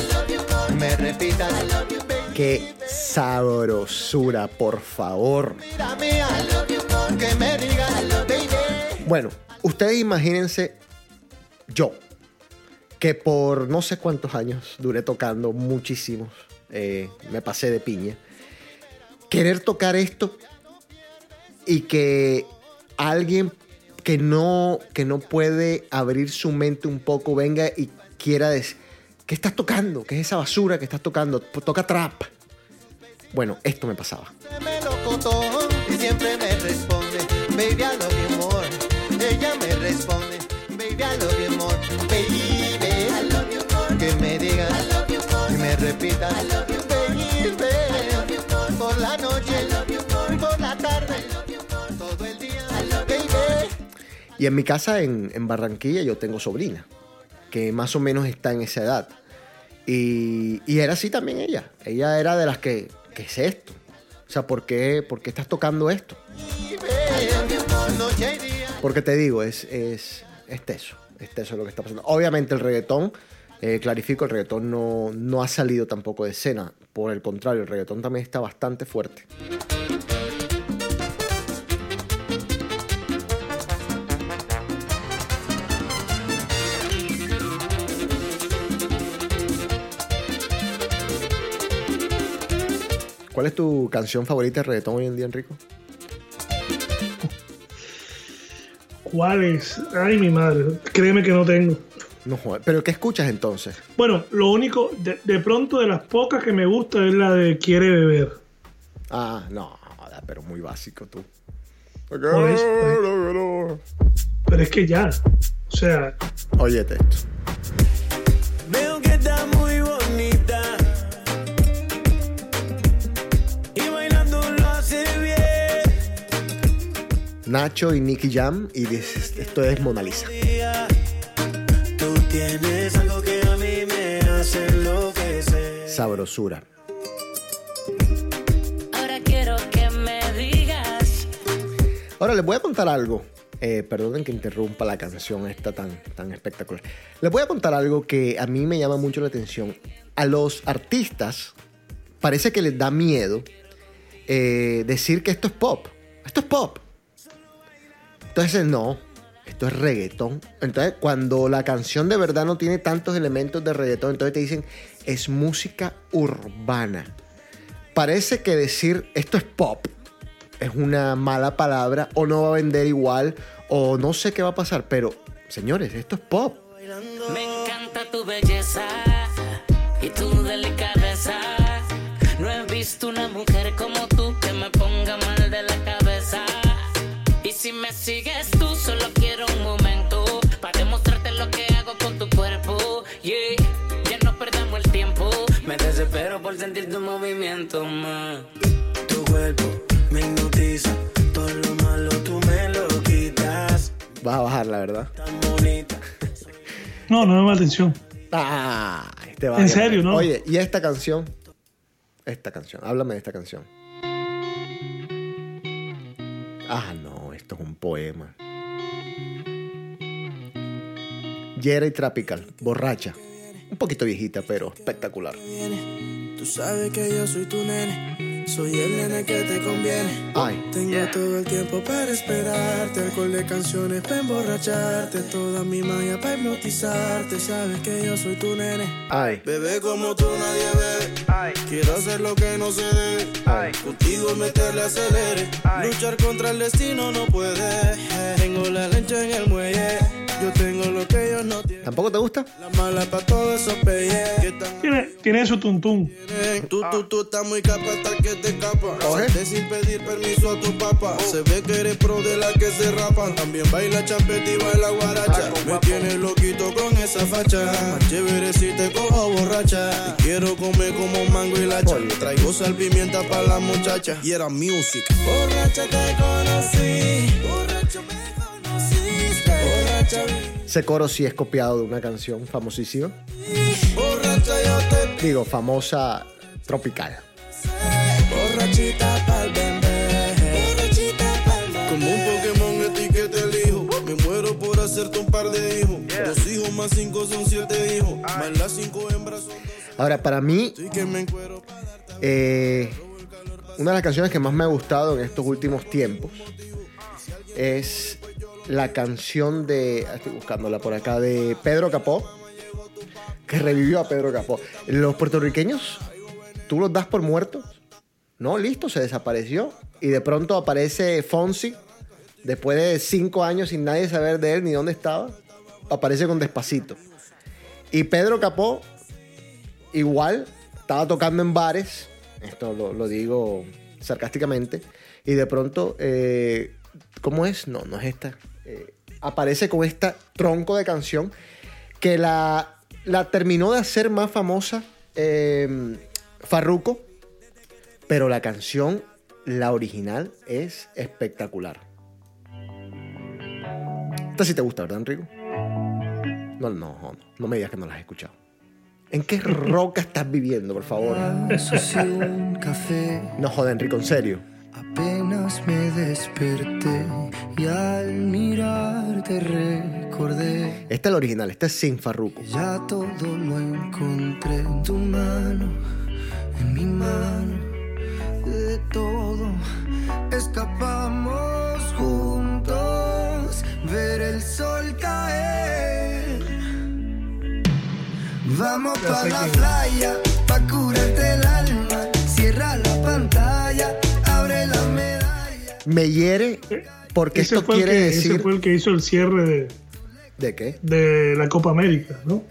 me repitas, Qué sabrosura, por favor. Mira mía, que me digas, baby. Bueno, ustedes imagínense yo, que por no sé cuántos años duré tocando, muchísimos, eh, me pasé de piña, querer tocar esto y que alguien que no, que no puede abrir su mente un poco venga y quiera decir, ¿qué estás tocando? ¿Qué es esa basura que estás tocando? Pues Toca trap. Bueno, esto me pasaba. Ella me responde, I love you more. Baby, I love you more. Por la noche, I love you more. Por la tarde, I love you more. Todo el día, I love you more. Y en mi casa en, en Barranquilla yo tengo sobrina, que más o menos está en esa edad. Y, y era así también ella. Ella era de las que, ¿qué es esto? O sea, ¿por qué, por qué estás tocando esto? Porque te digo, es, es, es teso. Es teso lo que está pasando. Obviamente el reggaetón, eh, clarifico, el reggaetón no, no ha salido tampoco de escena. Por el contrario, el reggaetón también está bastante fuerte. ¿Cuál es tu canción favorita de reggaetón hoy en día, Enrico? ¿Cuál es? Ay, mi madre. Créeme que no tengo. No joder. ¿Pero qué escuchas entonces? Bueno, lo único, de, de pronto de las pocas que me gusta es la de Quiere beber. Ah, no, pero muy básico tú. Pero es que ya. O sea, Óyete esto. Veo que está muy bonita. Y bailando lo hace bien. Nacho y Nicky Jam y dices, esto es Mona Lisa. Tienes algo que a mí me hace enloquecer. Sabrosura. Ahora quiero que me digas. Ahora les voy a contar algo. Eh, perdonen que interrumpa la canción esta tan, tan espectacular. Les voy a contar algo que a mí me llama mucho la atención. A los artistas parece que les da miedo eh, decir que esto es pop. Esto es pop. Entonces no, esto es reggaetón. Entonces cuando la canción de verdad no tiene tantos elementos de reggaetón, entonces te dicen es música urbana. Parece que decir esto es pop es una mala palabra o no va a vender igual o no sé qué va a pasar, pero señores, esto es pop. Me encanta tu belleza y tu delicadeza. No he visto una mujer como tú que me ponga mal de la cabeza. Y si me sigues solo quiero un momento para demostrarte lo que hago con tu cuerpo. Yeah, ya no perdamos el tiempo. Me desespero por sentir tu movimiento, ma. Tu cuerpo me hipnotiza. Todo lo malo tú me lo quitas. Vas a bajar, la verdad. Tan bonita. no, no me la atención. Ah, este va ¿En a- serio, no? Oye, ¿y esta canción? Esta canción, háblame de esta canción. Ah, no, esto es un poema. Yera y Tropical, borracha. Un poquito viejita, pero espectacular. Tú sabes que yo soy tu nene. Soy el nene que te conviene. Ay, Tengo todo el tiempo para esperarte, alcohol de canciones para emborracharte, toda mi magia para hipnotizarte. Sabes que yo soy tu nene. ay. Bebé como tú nadie bebe. Quiero hacer lo que no se debe. Contigo meterle acelere. Luchar contra el destino no puede. Tengo la lancha en el muelle. Yo tengo lo que. ¿Tampoco te gusta? La mala para todos esos Tiene, tiene su tuntún. Tú, tú, tú estás muy capa hasta que te escapa. Salte sin pedir permiso a tu papá. Se ve que eres pro de la que se rapan. También baila champeta y baila guaracha. Me tienes loquito con esa facha. Chévere si te cojo borracha. Y quiero comer como mango y lacha. Traigo sal pimienta para la muchacha. Y era music. Borracha te conocí. Borracho me conociste. Borracha, Ese coro sí es copiado de una canción famosísima. Digo, famosa tropical. Como un Pokémon etiqueta el hijo. Me muero por hacerte un par de hijos. Dos hijos más cinco son siete hijos. Más las cinco hembras son. Ahora, para mí. Eh, una de las canciones que más me ha gustado en estos últimos tiempos es la canción de, estoy buscándola por acá, de Pedro Capó, que revivió a Pedro Capó. Los puertorriqueños, tú los das por muertos, no, listo, se desapareció. Y de pronto aparece Fonsi, después de cinco años sin nadie saber de él ni dónde estaba, aparece con Despacito. Y Pedro Capó, igual, estaba tocando en bares, esto lo, lo digo sarcásticamente, y de pronto eh, ¿Cómo es? No, no es esta. Eh, aparece con esta tronco de canción que la, la terminó de hacer más famosa eh, Farruko, pero la canción, la original, es espectacular. Esta sí te gusta, ¿verdad, Enrico? No, no, no, no me digas que no la has escuchado. ¿En qué roca estás viviendo, por favor? Café. No joda, Enrico, en serio. Apenas me desperté y al mirarte recordé Esta es la original, esta es sin Farruko. ya todo lo encontré en tu mano, en mi mano, de todo escapamos juntos, ver el sol caer. Vamos Ya pa sé la playa, pa curarte el alma, cierra la pantalla. Me hiere porque Ese esto fue, el quiere que, decir... ese fue el que hizo el cierre de, ¿De qué? de la Copa América, ¿no?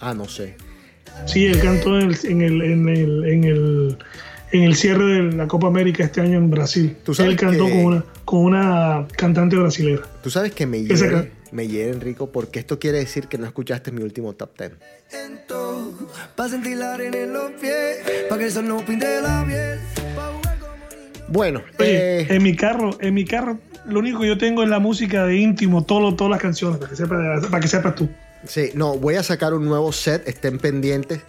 Ah, no sé. Sí, él cantó en el, en el, en el, en el, en el cierre de la Copa América este año en Brasil. Tú sabes él cantó que- con, una, con una cantante brasilera. Tú sabes que me hiere, can- me hiere, Enrico, porque esto quiere decir que no escuchaste mi último top 10. Pa' sentir la arena en los pies, pa' que el sol no pinte la piel. Bueno, Oye, eh, en mi carro, en mi carro, lo único que yo tengo es la música de íntimo, todo, todas las canciones, para que, sepa- para que sepas tú. sí, no, voy a sacar un nuevo set, estén pendientes.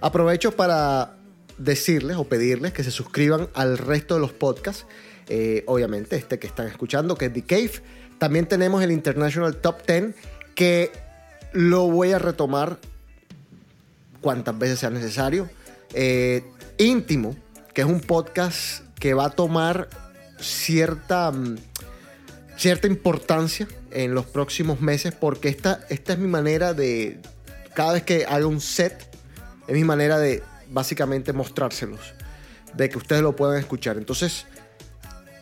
Aprovecho para decirles o pedirles que se suscriban al resto de los podcasts. Eh, obviamente, este que están escuchando, que es The Cave. También tenemos el International Top 10, que lo voy a retomar cuantas veces sea necesario. Eh, íntimo, que es un podcast que va a tomar cierta, mm, cierta importancia en los próximos meses, porque esta, esta es mi manera de, cada vez que haga un set, es mi manera de básicamente mostrárselos, de que ustedes lo puedan escuchar. Entonces,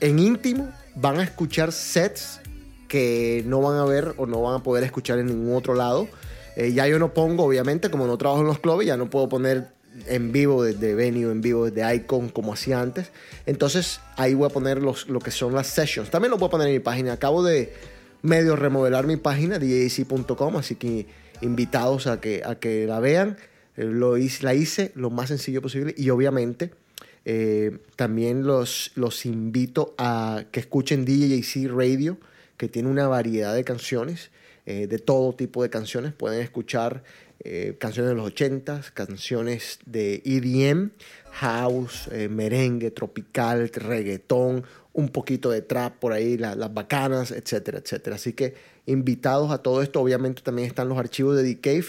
en íntimo van a escuchar sets que no van a ver o no van a poder escuchar en ningún otro lado. Eh, ya yo no pongo, obviamente, como no trabajo en los clubes, ya no puedo poner en vivo desde Venue, en vivo desde Icon, como hacía antes. Entonces ahí voy a poner los, lo que son las sessions. También lo puedo poner en mi página. Acabo de medio remodelar mi página, djc.com, así que invitados a que, a que la vean. Eh, Lo hice, la hice lo más sencillo posible y obviamente eh, también los, los invito a que escuchen DJC Radio, que tiene una variedad de canciones, eh, de todo tipo de canciones. Pueden escuchar eh, canciones de los 80s, canciones de EDM, house, eh, merengue, tropical, reggaetón, un poquito de trap por ahí, la- las bacanas, etcétera, etcétera. Así que invitados a todo esto, obviamente también están los archivos de The Cave,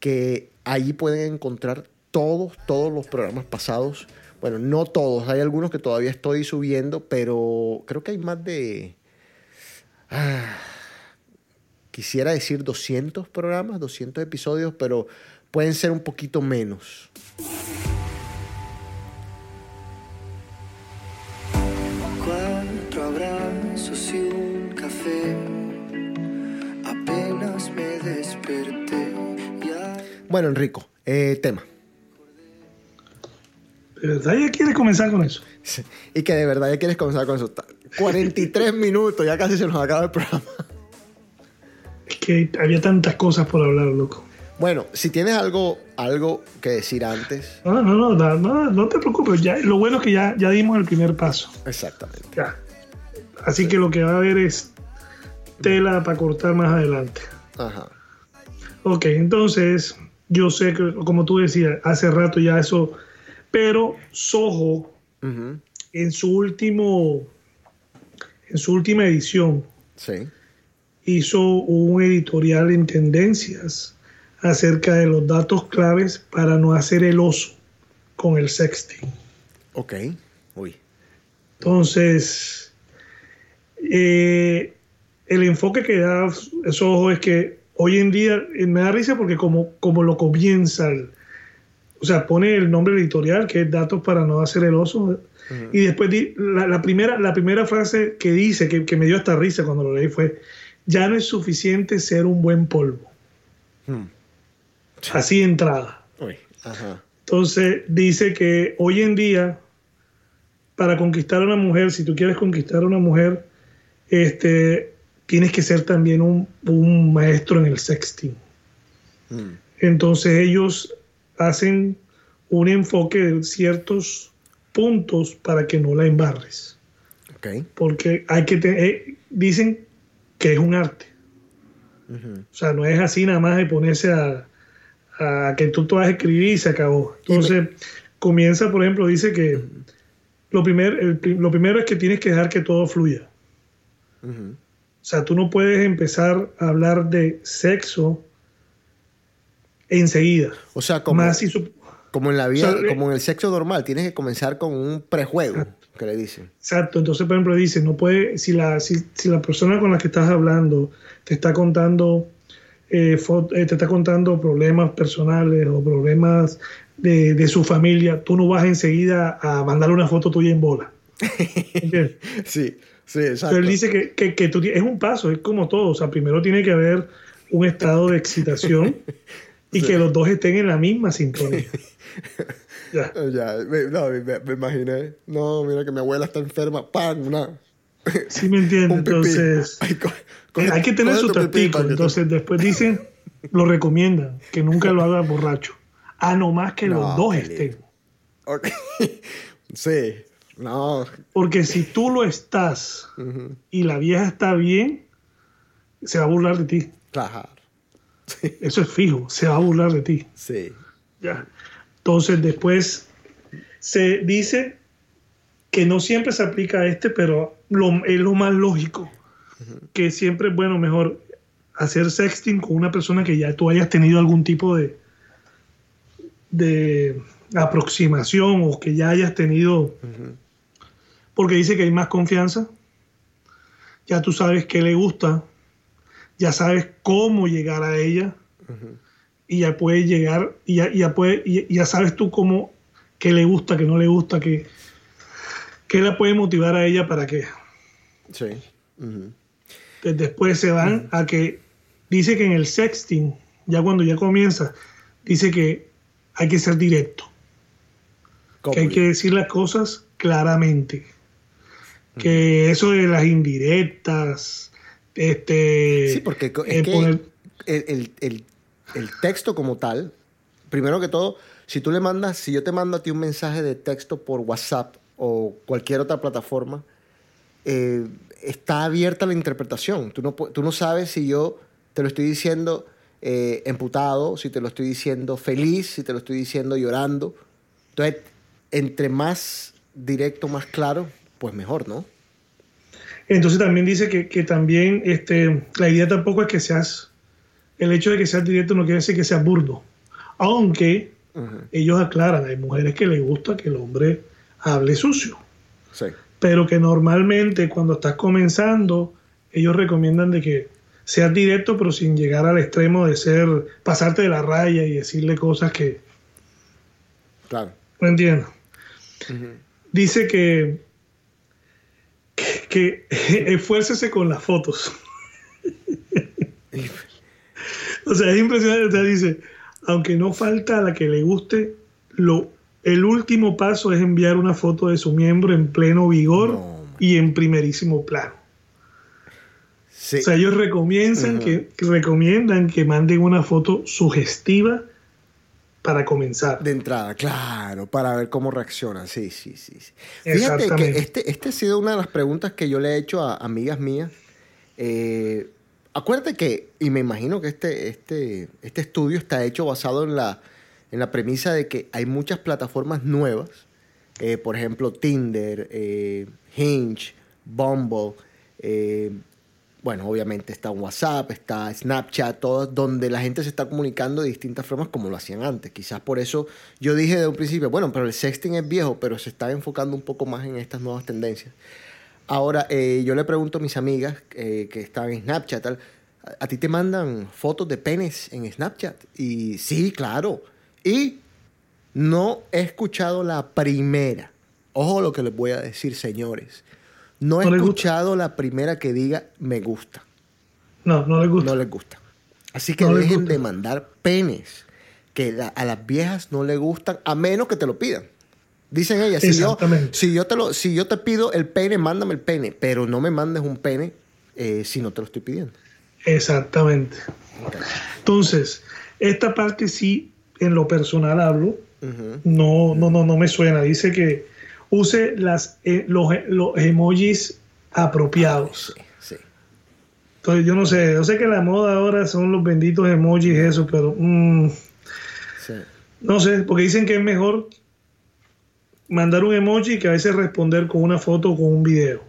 que allí pueden encontrar todos, todos los programas pasados. Bueno, no todos, hay algunos que todavía estoy subiendo, pero creo que hay más de... ah, quisiera decir 200 programas, 200 episodios, pero pueden ser un poquito menos. Cuatro abrazos y un café. Apenas me desperté. Ya. Bueno, Enrico, eh, tema. ¿De verdad ya quieres comenzar con eso? Y que de verdad ya quieres comenzar con eso. Ta- 43 <laughs> minutos, ya casi se nos acaba el programa. Es que había tantas cosas por hablar, loco. Bueno, si tienes algo, algo que decir antes, No, no, no, no, te preocupes. Ya, lo bueno es que ya, ya dimos el primer paso. exactamente. Ya. Así que lo que va a haber es tela para cortar más adelante. Ajá. Ok, entonces yo sé que, como tú decías, hace rato ya eso, pero Soho en su último, en su última edición Sí. Hizo un editorial en tendencias acerca de los datos claves para no hacer el oso con el sexting. Ok. Uy. Entonces, eh, el enfoque que da Soho es que hoy en día eh, me da risa porque como, como lo comienza, el- o sea, pone el nombre editorial que es datos para no hacer el oso. Y después di- la, la primera, la primera frase que dice, que, que me dio hasta risa cuando lo leí, fue, ya no es suficiente ser un buen polvo. Hmm. Así de entrada. Uy. Ajá. Entonces dice que hoy en día, para conquistar a una mujer, si tú quieres conquistar a una mujer, este, tienes que ser también un, un maestro en el sexting. Mm. Entonces ellos hacen un enfoque de ciertos puntos para que no la embarres. Porque hay que te- eh, dicen que es un arte. O sea, no es así nada más de ponerse a, a que tú te vas a escribir y se acabó. Entonces, comienza, por ejemplo, dice que lo, primer, el lo primero es que tienes que dejar que todo fluya. O sea, tú no puedes empezar a hablar de sexo enseguida. O sea, como, Más si su- como en la vida, O sea, como en el sexo normal, tienes que comenzar con un prejuego, que le dicen. Exacto, entonces por ejemplo dice, no puede, si la, si, si la persona con la que estás hablando te está contando eh, eh, te está contando problemas personales o problemas de, de su familia, tú no vas enseguida a mandarle una foto tuya en bola. ¿Entiendes? <laughs> Sí, sí, exacto. Pero él dice que, que, que tú ti- es un paso, es como todo, o sea, primero tiene que haber un estado de excitación <laughs> y que los dos estén en la misma sintonía. <laughs> Ya. Ya, no, me, me imaginé. No, mira que mi abuela está enferma. ¡Pam! Una, ¿Sí me entiendes? <laughs> Entonces... Ay, co- coge- hay que tener su tactico. te- Entonces, después dicen, lo recomiendan, que nunca lo haga borracho. A no más que No, los dos estén. lindo. Ok. <laughs> sí. No. Porque si tú lo estás y la vieja está bien, se va a burlar de ti. Eso es fijo, se va a burlar de ti. Sí. Ya. Entonces, después se dice que no siempre se aplica este, pero lo, es lo más lógico. Que siempre es bueno, mejor hacer sexting con una persona que ya tú hayas tenido algún tipo de, de aproximación o que ya hayas tenido. Porque dice que hay más confianza. Ya tú sabes qué le gusta. Ya sabes cómo llegar a ella. Y ya puedes llegar y ya, ya, puede, y y ya sabes tú cómo, qué le gusta, qué no le gusta, qué, qué la puede motivar a ella para que Sí. Pues, después se van a que dice que en el sexting, ya cuando ya comienza, dice que hay que ser directo, que hay que decir las cosas claramente, que eso de las indirectas, este, Sí, porque co- eh, es que poner- el, el- el- el texto como tal, primero que todo, si tú le mandas, si yo te mando a ti un mensaje de texto por WhatsApp o cualquier otra plataforma, eh, está abierta la interpretación. Tú no, tú no sabes si yo te lo estoy diciendo eh, emputado, si te lo estoy diciendo feliz, si te lo estoy diciendo llorando. Entonces, entre más directo, más claro, pues mejor, ¿no? Entonces también dice que, que también este, la idea tampoco es que seas, el hecho de que seas directo no quiere decir que seas burdo. Aunque ellos aclaran, hay mujeres que les gusta que el hombre hable sucio. Sí. Pero que normalmente cuando estás comenzando, ellos recomiendan de que seas directo pero sin llegar al extremo de ser, pasarte de la raya y decirle cosas que, Claro. no entiendo. Dice que, que, que <laughs> esfuércese con las fotos. <laughs> o sea, es impresionante. Sea, dice, aunque no falta a la que le guste, lo, el último paso es enviar una foto de su miembro en pleno vigor No, y en primerísimo plano. Sí. O sea, ellos recomiendan, que, que recomiendan que manden una foto sugestiva para comenzar. De entrada, claro, para ver cómo reaccionan. Sí, sí, sí. Fíjate que este, este ha sido una de las preguntas que yo le he hecho a amigas mías. Eh, acuérdate que, y me imagino que este, este, este estudio está hecho basado en la, en la premisa de que hay muchas plataformas nuevas, eh, por ejemplo, Tinder, eh, Hinge, Bumble, eh, bueno, obviamente está WhatsApp, está Snapchat, donde la gente se está comunicando de distintas formas como lo hacían antes. Quizás por eso yo dije de un principio, bueno, pero el sexting es viejo, pero se está enfocando un poco más en estas nuevas tendencias. Ahora, eh, yo le pregunto a mis amigas eh, que están en Snapchat, tal, ¿a, a ti te mandan fotos de penes en Snapchat? Y sí, claro. Y no he escuchado la primera. Ojo lo que les voy a decir, señores. No he No escuchado la primera que diga me gusta. No, no les gusta. No les gusta. Así que No dejen de mandar penes. Que la- a las viejas no les gustan, a menos que te lo pidan. Dicen ellas, si yo, si, yo te lo, si yo te pido el pene, mándame el pene, pero no me mandes un pene eh, si no te lo estoy pidiendo. Exactamente. Entonces, esta parte sí, en lo personal hablo, no, no, no, no me suena. Dice que use las, eh, los, los emojis apropiados. Sí, sí. Entonces, yo no sé, yo sé que la moda ahora son los benditos emojis, eso, pero mm, sí. no sé, porque dicen que es mejor mandar un emoji que a veces responder con una foto o con un video.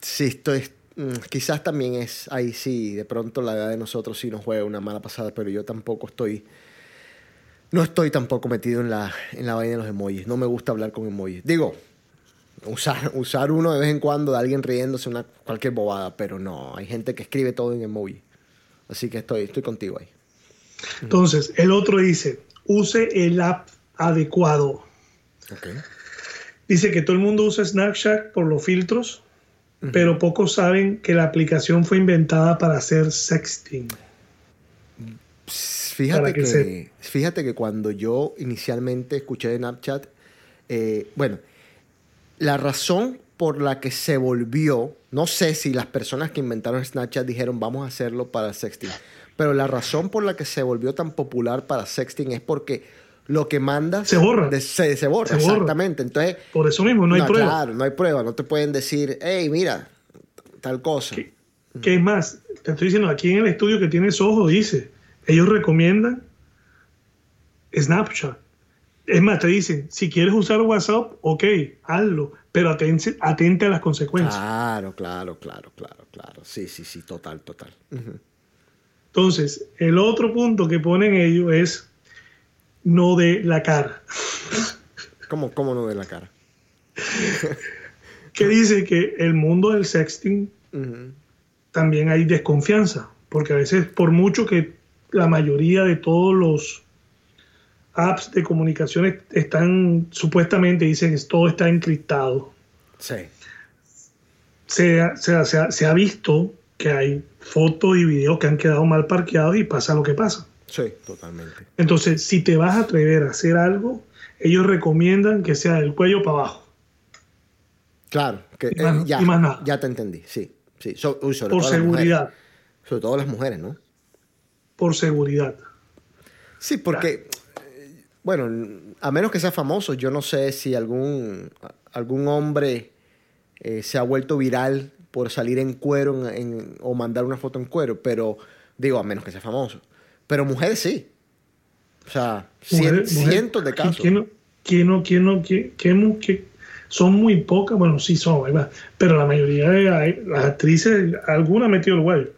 Sí, estoy. mm, Quizás también es ahí sí, de pronto la edad de nosotros sí nos juega una mala pasada, pero yo tampoco estoy. No estoy tampoco metido en la, en la vaina de los emojis. No me gusta hablar con emojis. Digo, usar, usar uno de vez en cuando de alguien riéndose una cualquier bobada, pero no, hay gente que escribe todo en emoji. Así que estoy, estoy contigo ahí. Entonces, el otro dice, use el app adecuado. Dice que todo el mundo usa Snapchat por los filtros, pero pocos saben que la aplicación fue inventada para hacer sexting. Fíjate que que, se- fíjate que cuando yo inicialmente escuché de Snapchat, eh, bueno, la razón por la que se volvió, no sé si las personas que inventaron Snapchat dijeron vamos a hacerlo para sexting, pero la razón por la que se volvió tan popular para sexting es porque lo que mandas Se borra. de- se, se borra, Se borra. exactamente. Entonces, Por eso mismo, no hay prueba. Claro, no hay prueba, no te pueden decir, hey, mira, tal cosa. Que es más, te estoy diciendo, aquí en el estudio que tienes ojo, dice, ellos recomiendan Snapchat. Es más, te dicen, si quieres usar WhatsApp, ok, hazlo, pero atente, atente a las consecuencias. Claro, claro, claro, claro, claro. Sí, sí, sí, total, total. Entonces, el otro punto que ponen ellos es no de la cara. ¿Cómo, cómo no de la cara? <laughs> que dice que el mundo del sexting también hay desconfianza, porque a veces por mucho que la mayoría de todos los apps de comunicaciones están supuestamente dicen que todo está encriptado, Sí. se, ha- se se ha- se ha visto que hay fotos y videos que han quedado mal parqueados y pasa lo que pasa. Sí, totalmente. Entonces, si te vas a atrever a hacer algo, ellos recomiendan que sea del cuello para abajo. Claro, que, Y más- eh, ya, y más nada. ya te entendí, sí. sí. So- uy, sobre Por seguridad. mujeres. Sobre todo las mujeres, ¿no? Por seguridad. Sí, porque, eh, bueno, a menos que sea famoso, yo no sé si algún, algún hombre eh, se ha vuelto viral por salir en cuero en- en- o mandar una foto en cuero, pero digo, a menos que sea famoso. Pero mujeres sí. O sea, cien- mujeres- cientos de casos. ¿Quién no? ¿Quién no? ¿Quién no? ¿Quién- quién no? ¿Quién- son muy pocas, bueno, sí son, va. pero la mayoría de las actrices, alguna ha metido el huevo.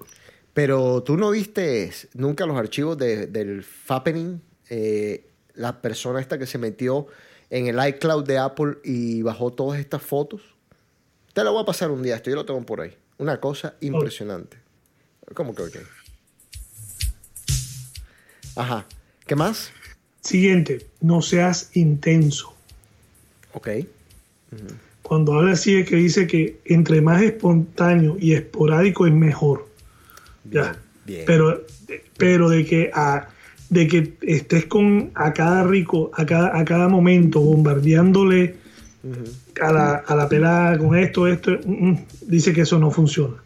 Pero tú no viste nunca los archivos de- del Fappening, eh, la persona esta que se metió en el iCloud de Apple y bajó todas estas fotos. Te la voy a pasar un día, esto yo lo tengo por ahí. Una cosa impresionante. ¿Cómo que ok? Ajá. ¿Qué más? Siguiente, no seas intenso. Ok. Cuando habla así es que dice que entre más espontáneo y esporádico es mejor. Ya. bien. Pero, pero de que a, de que estés con a cada rico, a cada, a cada momento bombardeándole a, la, a la pelada con esto, esto, mm, mm, dice que eso no funciona.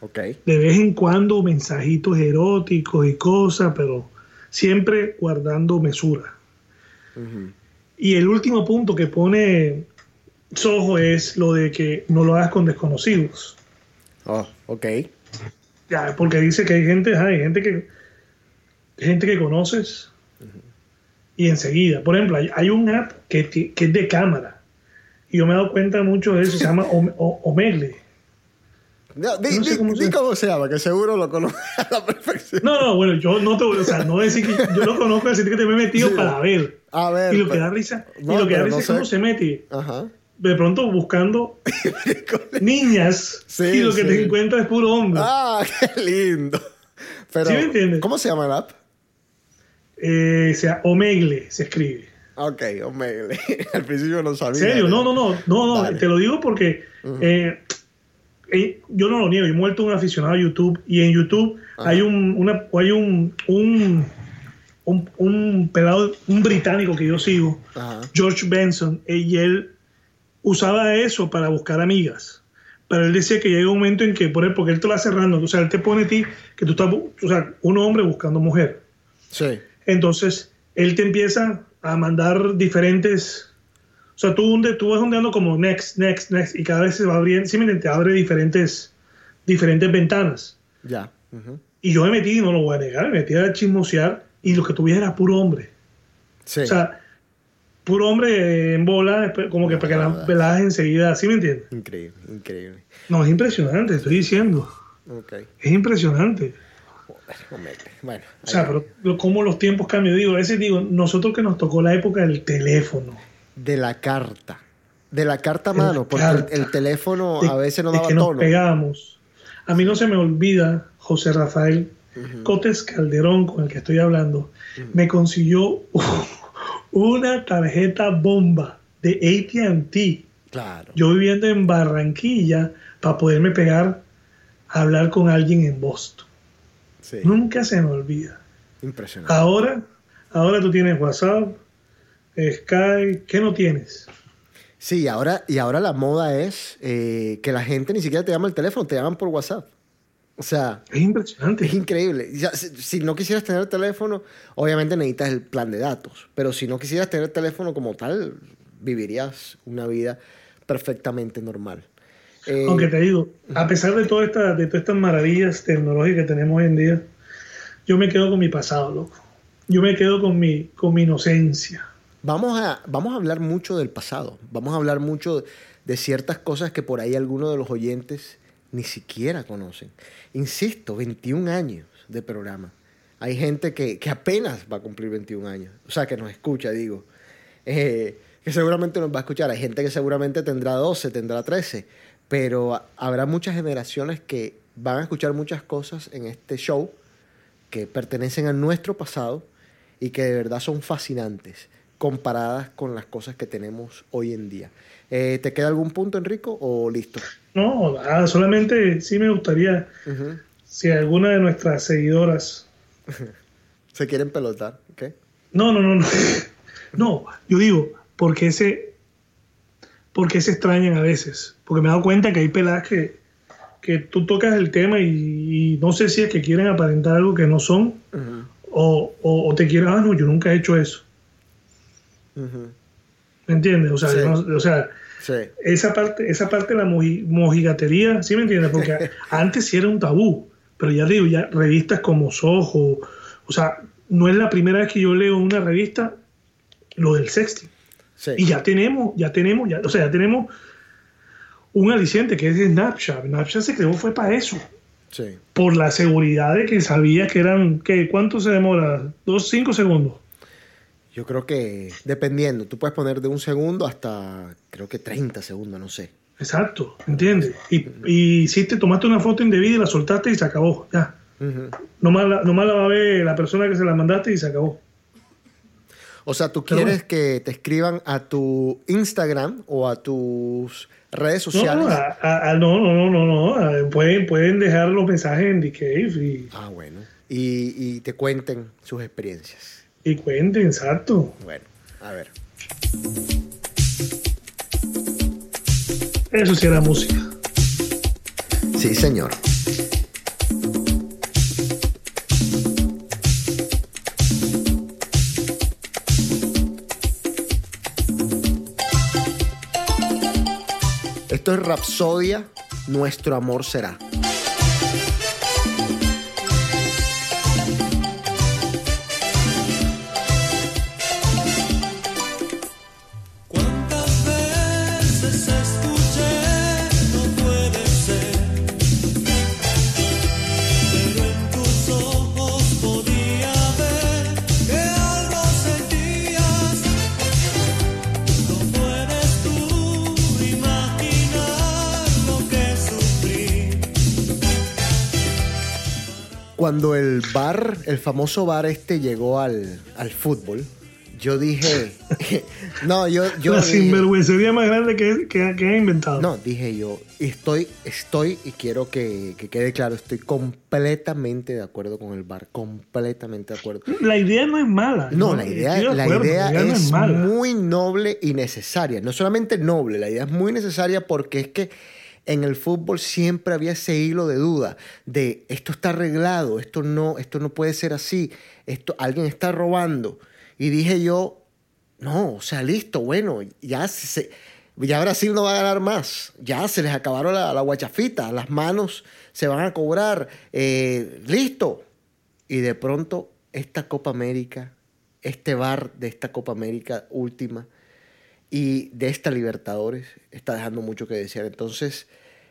Ok. De vez en cuando mensajitos eróticos y cosas, pero siempre guardando mesura. Y el último punto que pone Soho es lo de que no lo hagas con desconocidos. Oh, ok. Ya, porque dice que hay gente, hay gente que gente que conoces y enseguida. Por ejemplo, hay, hay un app que, que es de cámara. Y yo me he dado cuenta mucho de eso, se llama Ome- Omegle. No, di, No sé cómo di se- cómo se llama, que seguro lo conozco <laughs> a la perfección. No, no, bueno, yo no te voy, o sea, no decir que yo lo conozco, decir que te me he metido Sí. para ver. A ver. Y lo que pero- da risa, No, y lo que da risa no es cómo se mete. Ajá. De pronto buscando <laughs> niñas Sí, y lo que sí. te encuentras es puro hombre. Ah, <laughs> qué lindo. Pero, ¿Sí me entiendes? ¿Cómo se llama el app? Eh, o sea, Omegle se escribe. Ok, Omegle. <laughs> Al principio no sabía. ¿En serio? No, no, no, no, no, te lo digo porque eh, eh, yo no lo niego, yo he muerto un aficionado a YouTube y en YouTube hay un, una, hay un, un, un, un pelado, un británico que yo sigo, Ajá. George Benson, y él usaba eso para buscar amigas. Pero él decía que llega un momento en que, por ejemplo, porque él te lo hace random, o sea, él te pone a ti que tú estás, o sea, un hombre buscando mujer. Sí. Entonces, él te empieza a mandar diferentes. O sea, tú, hunde- tú vas ondeando como next, next, next, y cada vez se va abriendo, sí, me te abre diferentes, diferentes ventanas. Ya. Ujú. Y yo me metí, no lo voy a negar, me metí a chismosear, y lo que tuviera era puro hombre. Sí. O sea, puro hombre en bola, como que para que las veladas enseguida, ¿sí me entiendes? increíble, increíble. No, es impresionante, estoy diciendo. Ok. Es impresionante. Bueno. O sea, pero lo- cómo los tiempos cambian. Digo, a veces digo, nosotros que nos tocó la época del teléfono. De la carta. De la carta a mano, porque el- carta. el, teléfono de, a veces no daba que nos tono. pegamos. A mí no se me olvida José Rafael Cotes Calderón, con el que estoy hablando, me consiguió una tarjeta bomba de ATT. Claro. Yo viviendo en Barranquilla para poderme pegar a hablar con alguien en Boston. Sí. Nunca se me olvida. Impresionante. Ahora, ahora tú tienes WhatsApp, Skype, ¿qué no tienes? Sí, ahora, y ahora la moda es eh, que la gente ni siquiera te llama al teléfono, te llaman por WhatsApp. O sea, Es impresionante. es increíble. Ya, si, si no quisieras tener el teléfono, obviamente necesitas el plan de datos. Pero si no quisieras tener el teléfono como tal, vivirías una vida perfectamente normal. Eh, Aunque te digo, a pesar de, toda esta, de todas estas maravillas tecnológicas que tenemos hoy en día, yo me quedo con mi pasado, loco. Yo me quedo con mi, con mi inocencia. Vamos a, vamos a hablar mucho del pasado. Vamos a hablar mucho de ciertas cosas que por ahí algunos de los oyentes ni siquiera conocen. Insisto, 21 años de programa. Hay gente que, que apenas va a cumplir 21 años. O sea, que nos escucha, digo. Eh, que seguramente nos va a escuchar. Hay gente que seguramente tendrá 12, tendrá 13. Pero habrá muchas generaciones que van a escuchar muchas cosas en este show que pertenecen a nuestro pasado y que de verdad son fascinantes comparadas con las cosas que tenemos hoy en día. Eh, ¿Te queda algún punto, Enrico, o listo? No, nada, solamente sí me gustaría, si alguna de nuestras seguidoras <laughs> ¿Se quieren pelotar? ¿ok? No, no, no, no. <laughs> No, yo digo, porque se, porque se extrañan a veces. Porque me he dado cuenta que hay peladas que, que tú tocas el tema y, y no sé si es que quieren aparentar algo que no son o, o, o te quieren, ah, no, yo nunca he hecho eso. ¿Me entiendes? O sea, Sí. no- o sea Sí, esa parte, esa parte de la moji- mojigatería, ¿sí me entiendes? Porque <laughs> antes sí era un tabú, pero ya digo, ya revistas como Soho, o sea, no es la primera vez que yo leo una revista lo del sexting. sí. Y ya tenemos, ya tenemos, ya, o sea, ya tenemos un aliciente que es Snapchat. Snapchat se creó fue para eso, por la seguridad de que sabía que eran, que ¿cuánto se demora? Dos, cinco segundos. Yo creo que dependiendo, tú puedes poner de un segundo hasta creo que 30 segundos, no sé. Exacto, ¿entiendes? Y, y si te tomaste una foto indebida y la soltaste y se acabó, ya. Ujú. Nomás la, nomás la va a ver la persona que se la mandaste y se acabó. O sea, tú quieres que te escriban a tu Instagram o a tus redes sociales. no, a- a- a- no, no, no, no, no. a- Pueden, pueden dejar los mensajes en The Cave y, Ah, bueno. Y, y te cuenten sus experiencias. Y cuenten, exacto. Bueno, a ver. Eso sí era música. Sí, señor. Esto es Rapsodia, Nuestro Amor Será. Bar, el famoso bar este llegó al, al fútbol, yo dije, <laughs> no, yo, yo la sinvergüencería más grande que, que, que ha inventado. no, dije yo, estoy, estoy, y quiero que, que quede claro, estoy completamente de acuerdo con el bar, completamente de acuerdo. La idea no es mala. No, la idea, de la acuerdo, idea no es mala. muy noble y necesaria. No solamente noble, la idea es muy necesaria porque es que en el fútbol siempre había ese hilo de duda de esto está arreglado, esto no, esto no puede ser así, esto alguien está robando. Y dije yo, no, o sea, listo, bueno, ya se, ya Brasil no va a ganar más, ya se les acabaron la, la guachafita, las manos se van a cobrar, eh, listo. Y de pronto esta Copa América, este bar de esta Copa América última y de esta Libertadores está dejando mucho que desear. Entonces,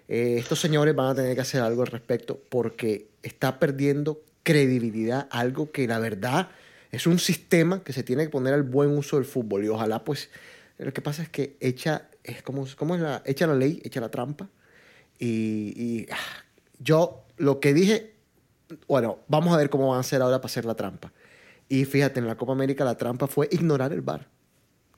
eh, estos señores van a tener que hacer algo al respecto porque está perdiendo credibilidad, algo que la verdad es un sistema que se tiene que poner al buen uso del fútbol y ojalá pues lo que pasa es que echa es como, ¿cómo es la echa la ley, echa la trampa y, ah, yo lo que dije bueno, vamos a ver cómo van a hacer ahora para hacer la trampa. Y fíjate, en la Copa América la trampa fue ignorar el VAR.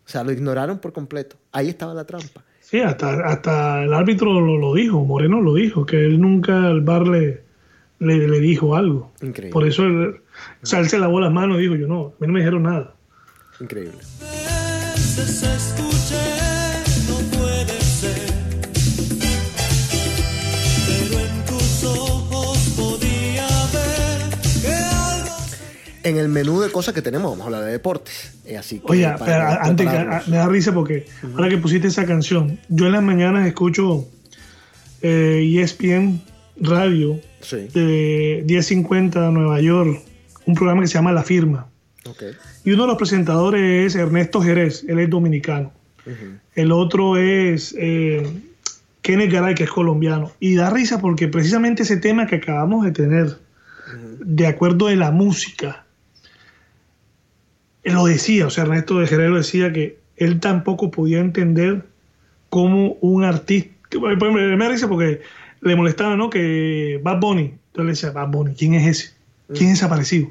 O sea, lo ignoraron por completo. Ahí estaba la trampa. Sí, hasta, hasta el árbitro lo, lo dijo, Moreno lo dijo, que él nunca al bar le, le, le dijo algo. Increíble. Por eso él, o sea, él se lavó las manos y dijo, yo no, a mí no me dijeron nada. Increíble. En el menú de cosas que tenemos, vamos a hablar de deportes. Eh, así que Oye, pero antes que, prepararnos. me da risa porque ahora que pusiste esa canción, yo en las mañanas escucho eh, ESPN Radio Sí, de 1050 de Nueva York, un programa que se llama La Firma. Y uno de los presentadores es Ernesto Jerez, él es dominicano. El otro es eh, Kenneth Garay, que es colombiano. Y da risa porque precisamente ese tema que acabamos de tener, de acuerdo de la música, lo decía, o sea, Ernesto de Jerez lo decía que él tampoco podía entender cómo un artista. Me risa porque le molestaba, ¿no? Que Bad Bunny. Entonces le decía, Bad Bunny, ¿quién es ese? ¿Quién es desaparecido?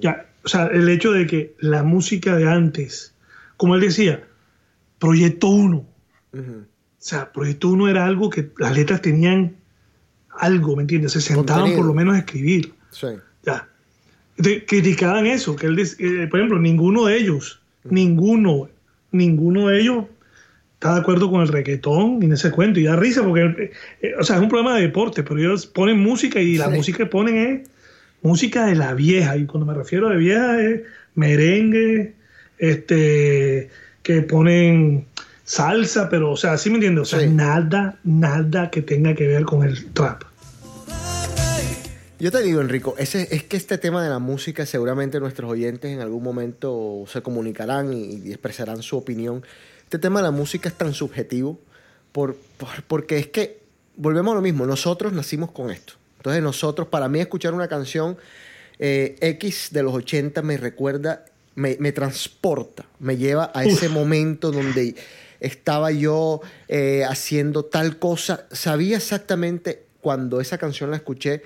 Ya, o sea, el hecho de que la música de antes, como él decía, Proyecto 1. Ujú. O sea, Proyecto 1 era algo que las letras tenían algo, ¿me entiendes? Se sentaban Contenido. por lo menos a escribir. Sí. Ya. Criticaban eso, que él, eh, por ejemplo, ninguno de ellos, ninguno, ninguno de ellos está de acuerdo con el reggaetón y en ese cuento. Y da risa porque, eh, o sea, es un programa de deporte, pero ellos ponen música y la Sí. música que ponen es música de la vieja. Y cuando me refiero a de vieja es merengue, este, que ponen salsa, pero, o sea, ¿sí me entiendes? O sea, Sí. nada, nada que tenga que ver con el trap. Yo te digo, Enrico, ese, es que este tema de la música seguramente nuestros oyentes en algún momento se comunicarán y, y expresarán su opinión. Este tema de la música es tan subjetivo por, por- porque es que, volvemos a lo mismo, nosotros nacimos con esto. Entonces nosotros, para mí escuchar una canción eh, X de los 80 me recuerda, me, me transporta, me lleva a ese momento donde estaba yo eh, haciendo tal cosa. Sabía exactamente cuando esa canción la escuché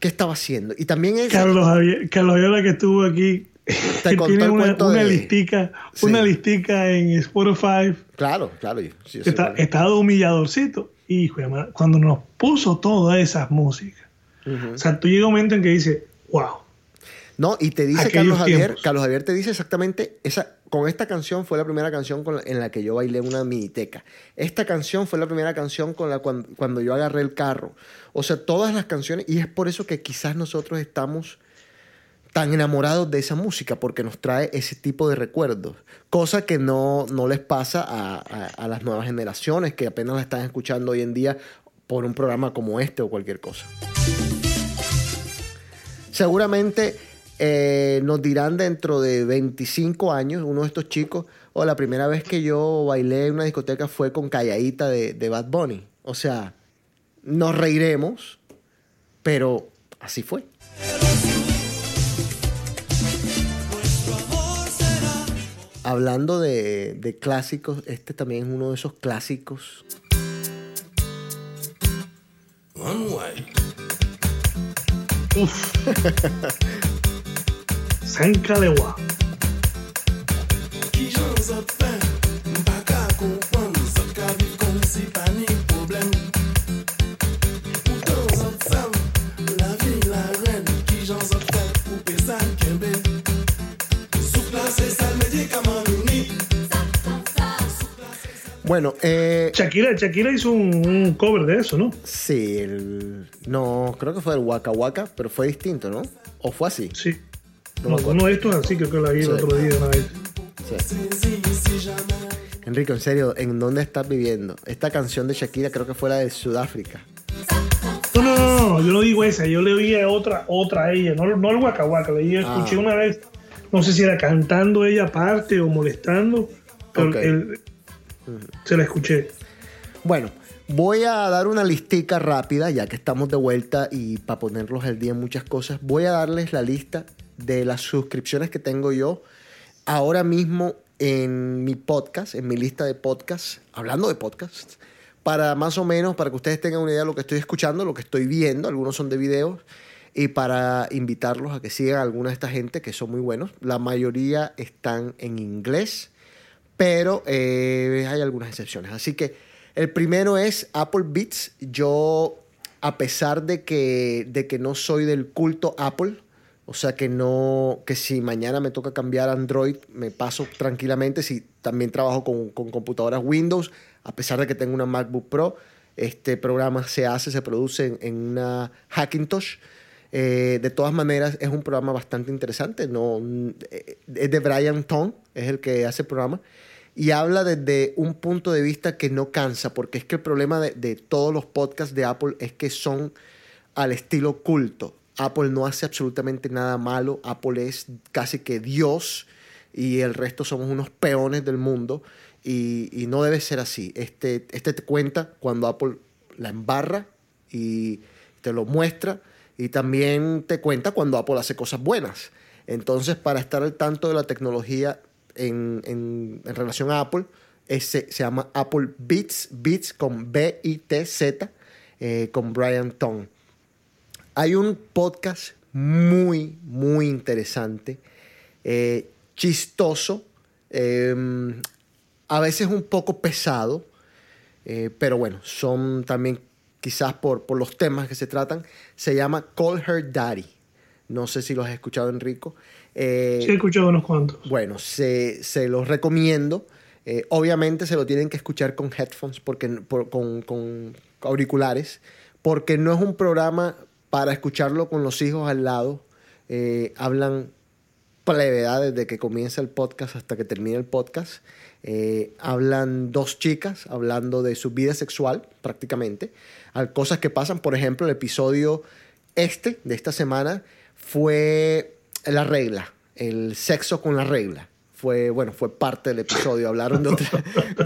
qué estaba haciendo. Y también es... Carlos Javier, Carlos Javier, que estuvo aquí, <laughs> Te <laughs> contó tiene el una, cuento una de- listica, Sí. una listica en Spotify, Claro, claro. sí, está, está humilladorcito. Madre, cuando nos puso todas esas músicas, o sea, tú llega un momento en que dices, wow, No, y te dice Aquellos Carlos Javier. Carlos Javier te dice exactamente, esa, con esta canción fue la primera canción con la- en la que yo bailé una miniteca. Esta canción fue la primera canción con la cuan- cuando, yo agarré el carro. O sea, todas las canciones, y es por eso que quizás nosotros estamos tan enamorados de esa música, porque nos trae ese tipo de recuerdos. Cosa que no, no les pasa a, a- a las nuevas generaciones que apenas la están escuchando hoy en día por un programa como este o cualquier cosa. Seguramente eh, nos dirán dentro de 25 años, uno de estos chicos, o la primera vez que yo bailé en una discoteca fue con Calladita de, de Bad Bunny. O sea, nos reiremos, pero así fue. Hablando de, de clásicos, este también es uno de esos clásicos. <laughs> uff. San Caleguá. Ki jan zot fè, mpa ka kompon Zot ka viv kon si pa ni problem Poutan zot sav, la vi la ren Ki jan zot fè, pou pe sa kembe Souk la se sal medikaman nou ni Bueno, eh, Shakira, Shakira hizo un, un cover de eso, ¿no? sí, el, no, creo que fue el Waka Waka, pero fue distinto, ¿no? ¿O fue así? Sí. No No, uno de estos así, creo que la vi el Sí. otro día una vez. Sí. Enrico, en serio, ¿en dónde estás viviendo? Esta canción de Shakira creo que fue la de Sudáfrica. No, no, no, no, yo no digo esa, yo le oí a otra, otra a ella, no, no el Waka, le oí, escuché Ah. una vez, no sé si era cantando ella aparte o molestando, pero el- se la escuché. Bueno, voy a dar una listica rápida, ya que estamos de vuelta y para ponerlos al día en muchas cosas. Voy a darles la lista de las suscripciones que tengo yo ahora mismo en mi podcast, en mi lista de podcasts, hablando de podcasts, para más o menos, para que ustedes tengan una idea de lo que estoy escuchando, lo que estoy viendo, algunos son de videos, y para invitarlos a que sigan a alguna de esta gente que son muy buenos. La mayoría están en inglés pero eh, hay algunas excepciones. Así que el primero es Apple Beats. Yo, a pesar de que, de que no soy del culto Apple, o sea que no, que si mañana me toca cambiar Android, me paso tranquilamente. Si también trabajo con, computadoras Windows, a pesar de que tengo una MacBook Pro, este programa se hace, se produce en, una Hackintosh. Eh, de todas maneras, es un programa bastante interesante. No, eh, es de Brian Tong, es el que hace el programa. Y habla desde un punto de vista que no cansa, porque es que el problema de, de todos los podcasts de Apple es que son al estilo culto. Apple no hace absolutamente nada malo. Apple es casi que Dios y el resto somos unos peones del mundo. Y, no debe ser así. Este, este te cuenta cuando Apple la embarra y te lo muestra. Y también te cuenta cuando Apple hace cosas buenas. Entonces, para estar al tanto de la tecnología en, relación a Apple, se llama Apple Beats, Beats con B-I-T-Z, eh, con Brian Tong. Hay un podcast muy, muy interesante, eh, chistoso, eh, a veces un poco pesado, eh, pero bueno, son también quizás por, por los temas que se tratan. Se llama Call Her Daddy. No sé si lo has escuchado, Enrico. Eh, Sí, he escuchado unos cuantos. bueno, se, se los recomiendo. Eh, obviamente se lo tienen que escuchar con headphones, porque, por- con, con auriculares, porque no es un programa para escucharlo con los hijos al lado. Eh, hablan plevedad desde que comienza el podcast hasta que termina el podcast. Eh, hablan dos chicas hablando de su vida sexual, prácticamente. Cosas que pasan, por ejemplo, el episodio este de esta semana fue la regla, el sexo con la regla. Fue, bueno, fue parte del episodio. Hablaron de-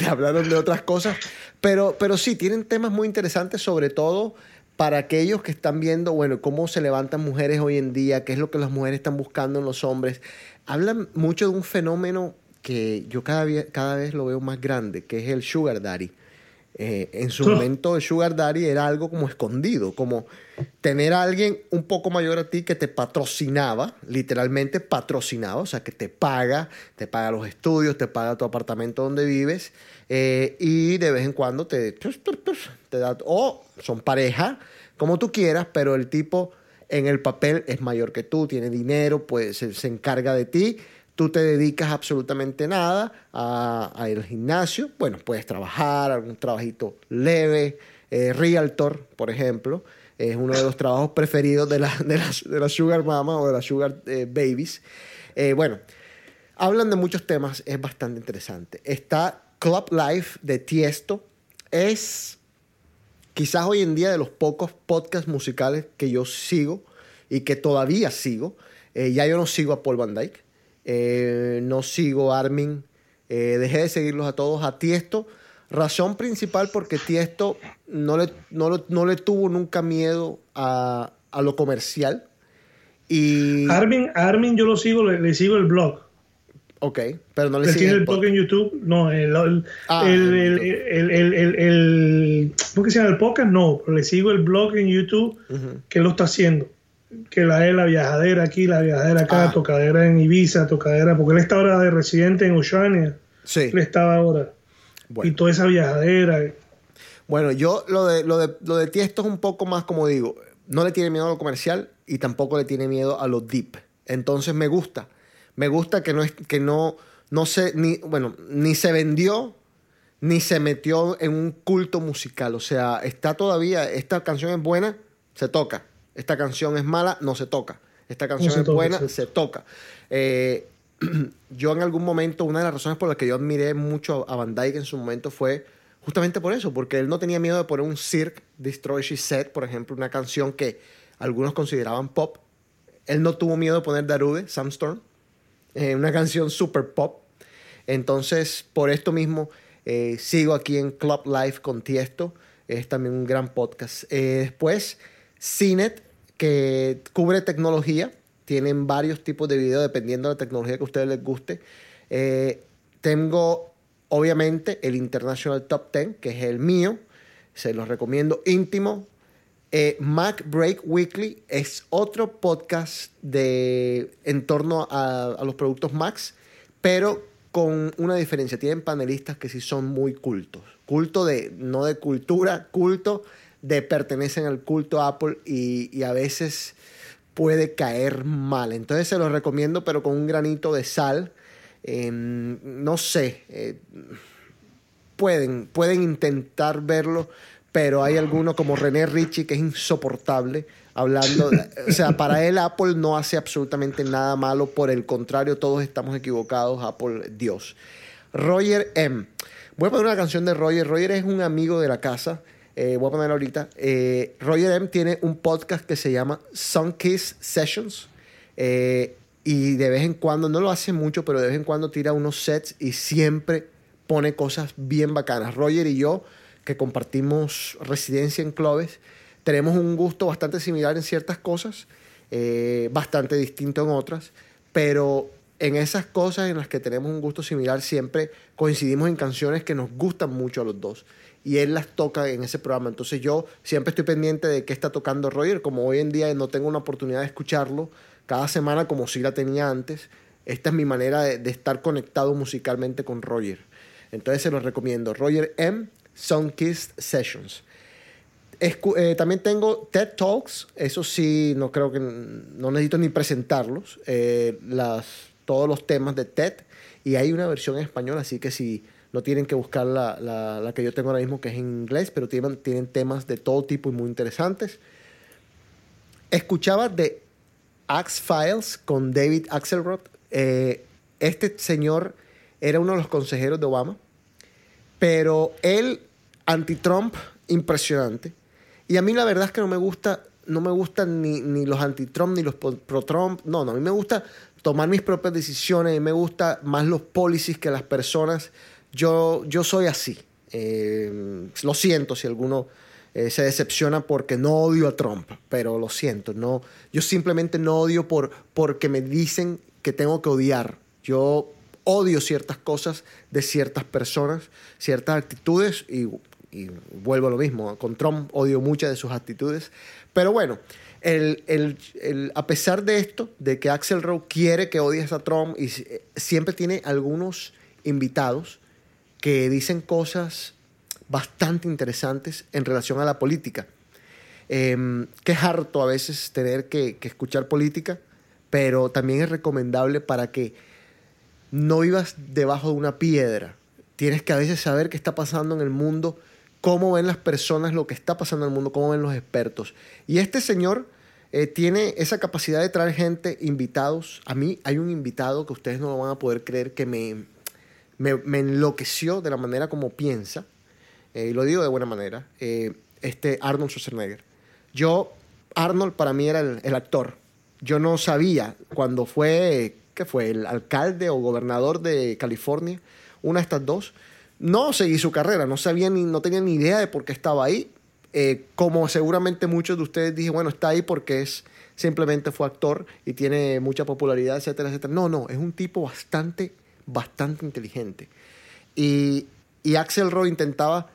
<laughs> hablaron de otras cosas. Pero, pero sí, tienen temas muy interesantes, sobre todo para aquellos que están viendo, bueno, cómo se levantan mujeres hoy en día, qué es lo que las mujeres están buscando en los hombres. Hablan mucho de un fenómeno que yo cada, cada vez lo veo más grande, que es el sugar daddy. Eh, en su momento el sugar daddy era algo como escondido, como tener a alguien un poco mayor a ti que te patrocinaba, literalmente patrocinaba, o sea, que te paga, te paga los estudios, te paga tu apartamento donde vives eh, y de vez en cuando te, te da, o son pareja, como tú quieras, pero el tipo en el papel es mayor que tú, tiene dinero, pues se, se encarga de ti tú te dedicas absolutamente nada a, al gimnasio, bueno, puedes trabajar, algún trabajito leve, eh, realtor, por ejemplo, es uno de los trabajos preferidos de, la, sugar mama o de las sugar eh, babies. Eh, bueno, hablan de muchos temas, es bastante interesante. Está Club Life de Tiesto, es quizás hoy en día de los pocos podcasts musicales que yo sigo y que todavía sigo. Ya yo no sigo a Paul Van Dyke, eh, no sigo Armin, eh, dejé de seguirlos a todos, a Tiesto. Razón principal porque Tiesto no le, no lo- no le tuvo nunca miedo a, a lo comercial. Y, Armin, Armin yo lo sigo, le, le sigo el blog. ok, pero no le sigue tiene el blog en YouTube. No, el, el, Ah, el, el, ¿cómo que se llama el podcast? No, pero le sigo el blog en YouTube que lo está haciendo. Que la es la viajadera aquí, la viajadera acá, Ah. tocadera en Ibiza, tocadera, porque él está ahora de residente en Oceania. Sí. Él estaba ahora. Bueno. Y toda esa viajadera. Bueno, yo lo de, lo, de, lo de Tiesto es un poco más, como digo, no le tiene miedo a lo comercial y tampoco le tiene miedo a lo deep. Entonces me gusta. Me gusta que no, es, que no, no se, ni, bueno, ni se vendió, ni se metió en un culto musical. O sea, está todavía, esta canción es buena, se toca. Esta canción es mala, no se toca. Esta canción es toca, buena, se toca. Eh, <clears throat> yo en algún momento, una de las razones por las que yo admiré mucho a Van Dyke en su momento fue justamente por eso, porque él no tenía miedo de poner un Cirque, Destroy She Said, por ejemplo, una canción que algunos consideraban pop. Él no tuvo miedo de poner Darude, Sandstorm, eh, una canción super pop. Entonces, por esto mismo, eh, sigo aquí en Club Life con Tiesto. Es también un gran podcast. Eh, después, CNET, que cubre tecnología. Tienen varios tipos de videos dependiendo de la tecnología que a ustedes les guste. Eh, tengo, obviamente, el International Top 10, que es el mío. Se los recomiendo íntimo. Eh, Mac Break Weekly es otro podcast de, en torno a, a los productos Macs, pero con una diferencia. Tienen panelistas que sí son muy cultos. Culto de, no de cultura, culto de pertenecen al culto Apple y, a veces puede caer mal. Entonces se los recomiendo, pero con un granito de sal. Eh, no sé, eh, pueden, pueden intentar verlo, pero hay alguno como René Ritchie que es insoportable hablando, o sea, para él Apple no hace absolutamente nada malo, por el contrario, todos estamos equivocados, Apple, Dios. Roger M. Voy a poner una canción de Roger. Roger es un amigo de la casa. Eh, voy a poner ahorita. Eh, Roger M tiene un podcast que se llama Sunkiss Sessions. Eh, y de vez en cuando, no lo hace mucho, pero de vez en cuando tira unos sets y siempre pone cosas bien bacanas. Roger y yo, que compartimos residencia en Clovis, tenemos un gusto bastante similar en ciertas cosas, bastante distinto en otras, pero en esas cosas en las que tenemos un gusto similar siempre coincidimos en canciones que nos gustan mucho a los dos. Y él las toca en ese programa. Entonces yo siempre estoy pendiente de qué está tocando Roger. Como hoy en día no tengo una oportunidad de escucharlo cada semana como sí la tenía antes, esta es mi manera de, estar conectado musicalmente con Roger. Entonces se los recomiendo. Roger M. Sunkissed Sessions. Eh, también tengo TED Talks, eso sí, no creo que no necesito ni presentarlos, eh, las, todos los temas de TED y hay una versión en español, así que si no tienen que buscar la, la- que yo tengo ahora mismo que es en inglés, pero tienen, tienen temas de todo tipo y muy interesantes. Escuchaba de Axe Files con David Axelrod. Eh, este señor era uno de los consejeros de Obama, pero él anti-Trump impresionante. Y a mí la verdad es que no me gusta, no me gustan ni, ni los anti-Trump ni los pro-Trump. No, no, a mí me gusta tomar mis propias decisiones, a mí me gusta más los policies que las personas. Yo, yo soy así. Eh, lo siento si alguno eh, se decepciona porque no odio a Trump, pero lo siento, no, yo simplemente no odio por, porque me dicen que tengo que odiar. Yo odio ciertas cosas de ciertas personas, ciertas actitudes y, vuelvo a lo mismo. Con Trump odio muchas de sus actitudes. Pero bueno, el, el- el- a pesar de esto, de que Axel Rowe quiere que odies a Trump y eh, siempre tiene algunos invitados que dicen cosas bastante interesantes en relación a la política. Eh, que es harto a veces tener que, que escuchar política, pero también es recomendable para que no vivas debajo de una piedra. Tienes que a veces saber qué está pasando en el mundo, cómo ven las personas lo que está pasando en el mundo, cómo ven los expertos. Y este señor eh, tiene esa capacidad de traer gente, invitados. A mí hay un invitado que ustedes no lo van a poder creer que me, me, enloqueció de la manera como piensa. Eh, y lo digo de buena manera. eh, este Arnold Schwarzenegger. Yo, Arnold para mí era el, actor. Yo no sabía cuando fue, ¿qué fue? El alcalde o gobernador de California, una de estas dos. No seguí su carrera, no sabía ni, no tenía ni idea de por qué estaba ahí. Eh, como seguramente muchos de ustedes dije, bueno, está ahí porque es simplemente fue actor y tiene mucha popularidad, etcétera, etcétera. No, no, es un tipo bastante, bastante inteligente. Y, y Axel Rowe intentaba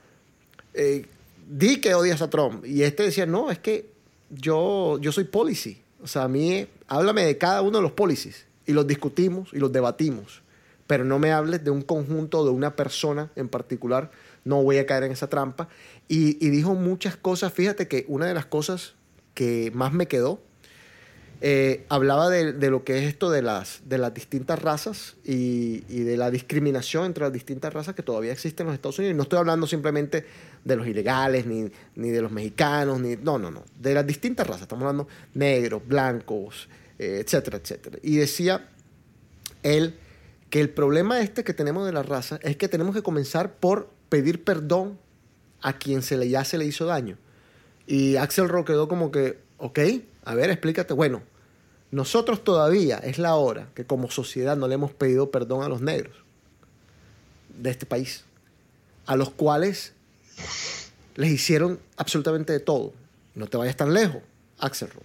eh, di que odias a Trump. Y este decía, no, es que yo, yo soy policy. O sea, a mí, háblame de cada uno de los policies y los discutimos y los debatimos. Pero no me hables de un conjunto, de una persona en particular. No voy a caer en esa trampa. Y, y dijo muchas cosas. Fíjate que una de las cosas que más me quedó eh, hablaba de, lo que es esto de las, de las distintas razas y, y de la discriminación entre las distintas razas que todavía existen en los Estados Unidos. Y no estoy hablando simplemente de los ilegales, ni, ni de los mexicanos, ni, no, no, no, de las distintas razas. Estamos hablando negros, blancos, eh, etcétera, etcétera. Y decía él que el problema este que tenemos de la raza es que tenemos que comenzar por pedir perdón a quien se le, ya se le hizo daño. Y Axel Rock quedó como que, ok, a ver, explícate. Bueno, nosotros todavía es la hora que como sociedad no le hemos pedido perdón a los negros de este país, a los cuales les hicieron absolutamente de todo. No te vayas tan lejos, Axel Rock.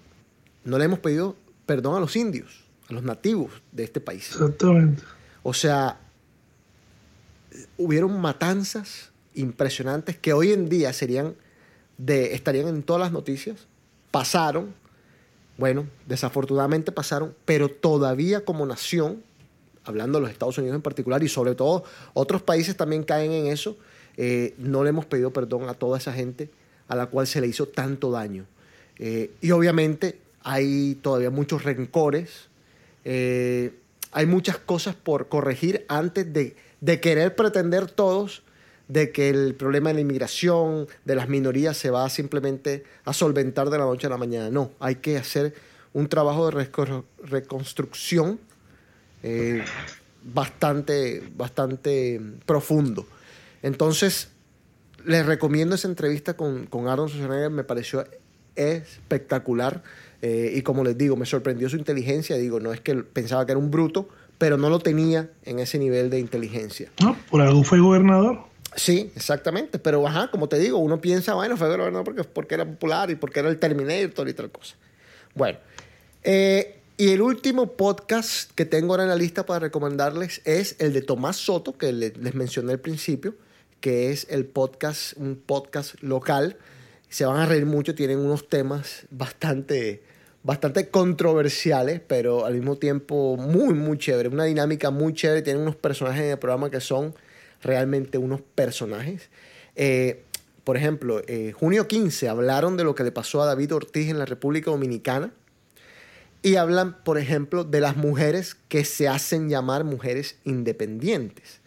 No le hemos pedido perdón a los indios, a los nativos de este país. Exactamente. O sea, hubieron matanzas impresionantes que hoy en día serían de, estarían en todas las noticias. Pasaron, bueno, desafortunadamente pasaron, pero todavía como nación, hablando de los Estados Unidos en particular y sobre todo otros países también caen en eso, eh, no le hemos pedido perdón a toda esa gente a la cual se le hizo tanto daño. Eh, y obviamente hay todavía muchos rencores, eh, hay muchas cosas por corregir antes de, de querer pretender todos de que el problema de la inmigración, de las minorías, se va simplemente a solventar de la noche a la mañana. No, hay que hacer un trabajo de reco- reconstrucción eh, bastante, bastante profundo. Entonces, les recomiendo esa entrevista con, con Aaron Schwarzenegger, me pareció espectacular. eh, y como les digo, me sorprendió su inteligencia. Digo, no es que pensaba que era un bruto, pero no lo tenía en ese nivel de inteligencia. No, por algo fue gobernador. Sí, exactamente. Pero, ajá, como te digo, uno piensa, bueno, fue gobernador porque, porque era popular y porque era el Terminator y tal cosa. Bueno, eh, y el último podcast que tengo ahora en la lista para recomendarles es el de Tomás Soto, que le- les mencioné al principio, que es el podcast, un podcast local. Se van a reír mucho, tienen unos temas bastante, bastante controversiales, pero al mismo tiempo muy, muy chévere. Una dinámica muy chévere. Tienen unos personajes en el programa que son realmente unos personajes. Eh, por ejemplo, eh, junio 15 hablaron de lo que le pasó a David Ortiz en la República Dominicana y hablan, por ejemplo, de las mujeres que se hacen llamar mujeres independientes,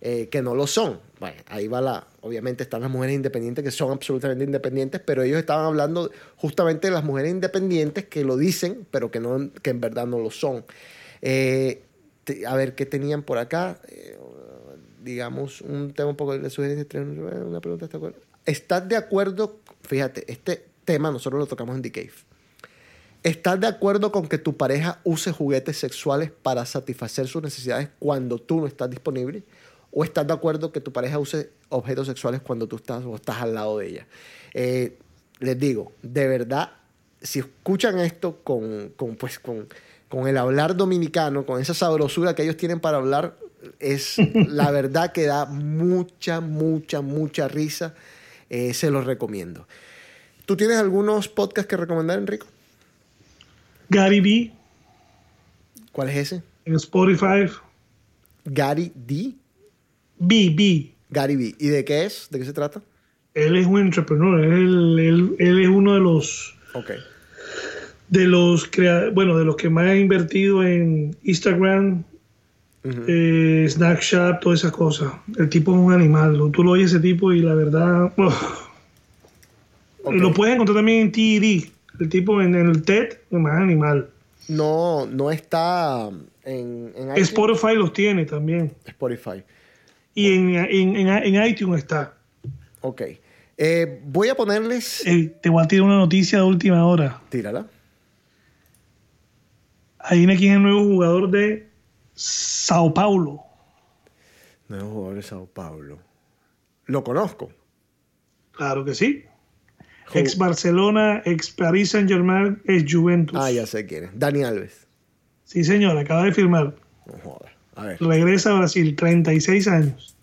eh, que no lo son. Bueno, ahí va la, obviamente están las mujeres independientes que son absolutamente independientes, pero ellos estaban hablando justamente de las mujeres independientes que lo dicen, pero que, no, que en verdad no lo son. A ver, ¿qué tenían por acá? Digamos, un tema un poco de sugerencia, tres- una pregunta. ¿estás de acuerdo? ¿Estás de acuerdo? Fíjate, este tema nosotros lo tocamos en The Cave. ¿Estás de acuerdo con que tu pareja use juguetes sexuales para satisfacer sus necesidades cuando tú no estás disponible? ¿O estás de acuerdo que tu pareja use objetos sexuales cuando tú estás o estás al lado de ella? Eh, les digo, de verdad, si escuchan esto con, con, pues, con, con el hablar dominicano, con esa sabrosura que ellos tienen para hablar, es la verdad que da mucha, mucha, mucha risa. Eh, se los recomiendo. ¿Tú tienes algunos podcasts que recomendar, Enrico? Gary B ¿Cuál es ese? en Spotify. Gary D. B, B. Gary B. ¿Y de qué es? ¿De qué se trata? Él es un entrepreneur. Él, él- él es uno de los Ok. de los crea- bueno de los que más ha invertido en Instagram, eh, Snapchat, todas esas cosas. El tipo es un animal. Tú lo oyes ese tipo y la verdad. <laughs> Lo puedes encontrar también en TED. El tipo en el TED es más animal. No, no está en, en iTunes. Spotify los tiene también. Spotify. Y en, en, en, en iTunes está. Ok. Eh, voy a ponerles. Eh, te voy a tirar una noticia de última hora. Tírala. Adivina quién es el nuevo jugador de Sao Paulo. Nuevo jugador de Sao Paulo. Lo conozco. Claro que sí. Ex Barcelona, ex Paris Saint Germain, ex Juventus. Ah, ya sé quién es. Dani Alves. Sí, señor, acaba de firmar. No. A ver. Regresa a Brasil, 36 años.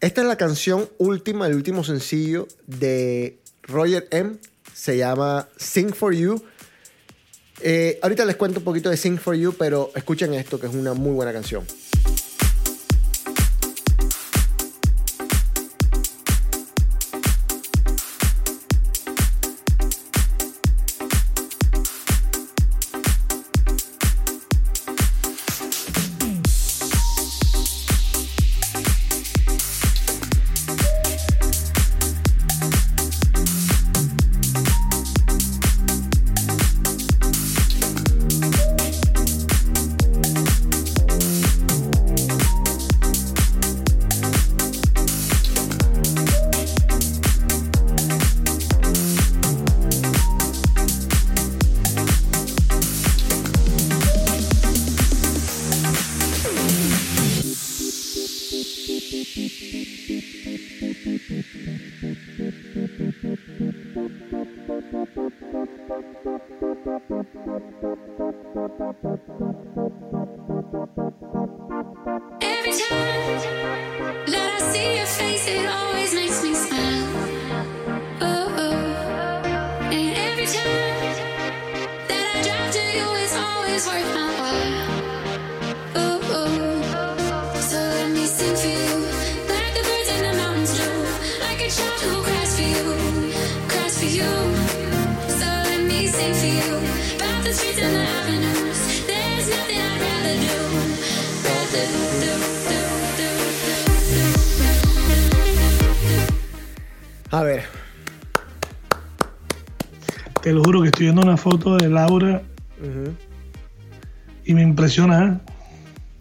Esta es la canción última, el último sencillo de Roger M. Se llama Sing for You. Eh, ahorita les cuento un poquito de Sing for You, pero escuchen esto, que es una muy buena canción. Viendo una foto de Laura y me impresiona ¿eh?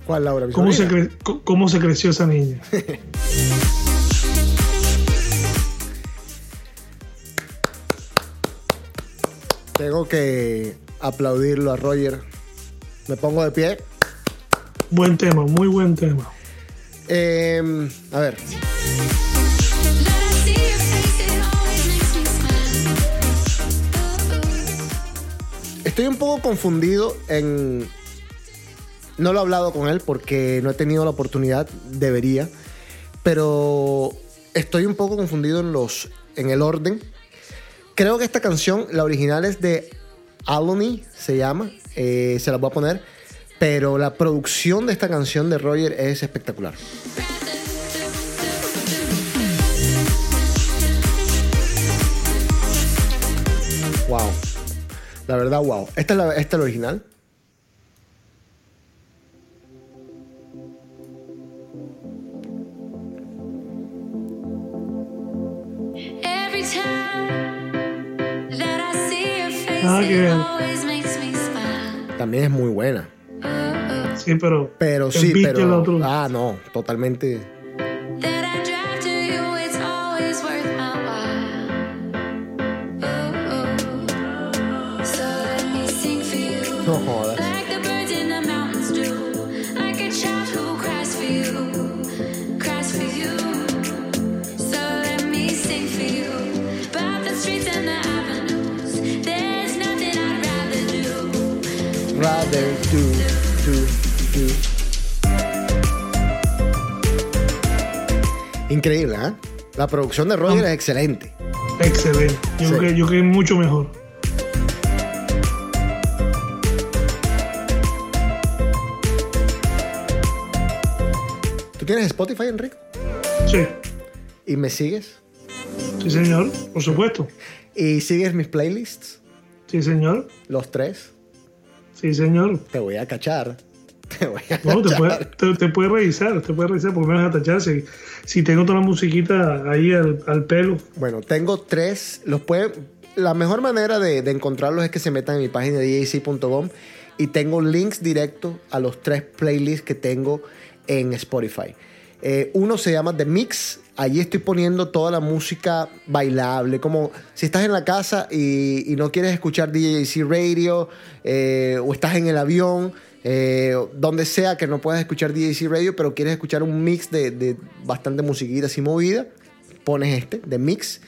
¿cuál Laura? ¿Mi cómo se, cre- cómo se creció esa niña. <laughs> Tengo que aplaudirlo a Roger. Me pongo de pie. Buen tema, muy buen tema. Eh, a ver, estoy un poco confundido en... No lo he hablado con él porque no he tenido la oportunidad, debería. Pero estoy un poco confundido en, los, en el orden. Creo que esta canción, la original es de Alony, se llama. eh, se la voy a poner. Pero la producción de esta canción de Roger es espectacular. Wow. La verdad, wow. Esta es la, esta es la original. Every time that I see your face, Ah, qué it bien. always makes me smile. También es muy buena. Sí, pero. Pero sí, pero. Ah, no, totalmente. Nothing I'd rather do. Rather do, do, do. Increíble, ¿eh? La producción de Roger es excelente. Excelente. Yo, Sí. creo que, yo creo que es mucho mejor. ¿Tú tienes Spotify, Enrique? Sí, ¿Y me sigues? sí, señor. Por supuesto. ¿Y sigues mis playlists? Sí, señor. Los tres. Sí, señor. Te voy a cachar. Te voy a No, te cachar. puede, te, te puede revisar, te puede revisar porque me vas a tachar si, si tengo toda la musiquita ahí al, al pelo. Bueno, tengo tres. Los pueden, la mejor manera de, de encontrarlos es que se metan en mi página djc.com y tengo links directos a los tres playlists que tengo en Spotify. Eh, uno se llama The Mix. Allí estoy poniendo toda la música bailable. Como si estás en la casa y, no quieres escuchar DJC Radio eh, o estás en el avión, eh, donde sea que no puedas escuchar DJC Radio, pero quieres escuchar un mix de, de bastante musiquita así movida, pones este, The Mix.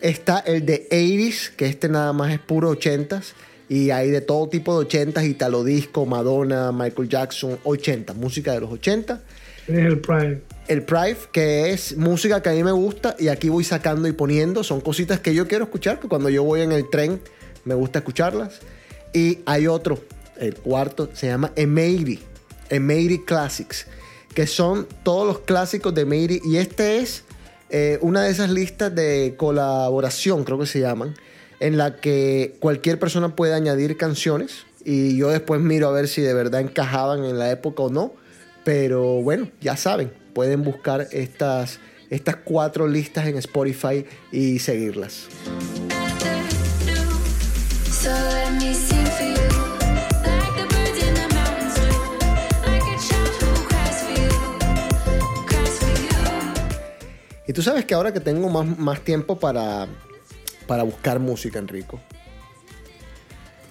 Está el de 80s, que este nada más es puro 80s. Y hay de todo tipo de 80s, Italo Disco, Madonna, Michael Jackson, 80, música de los 80. Tienes el Prime. El Prive, que es música que a mí me gusta y aquí voy sacando y poniendo. Son cositas que yo quiero escuchar, que cuando yo voy en el tren me gusta escucharlas. Y hay otro, el cuarto, se llama Emeiri. Emeiri Classics. Que son todos los clásicos de Emeiri. Y este es eh, una de esas listas de colaboración, creo que se llaman. En la que cualquier persona puede añadir canciones. Y yo después miro a ver si de verdad encajaban en la época o no. Pero bueno, ya saben, pueden buscar estas, estas cuatro listas en Spotify y seguirlas. Y tú sabes que ahora que tengo más, más tiempo para, para buscar música, Enrico,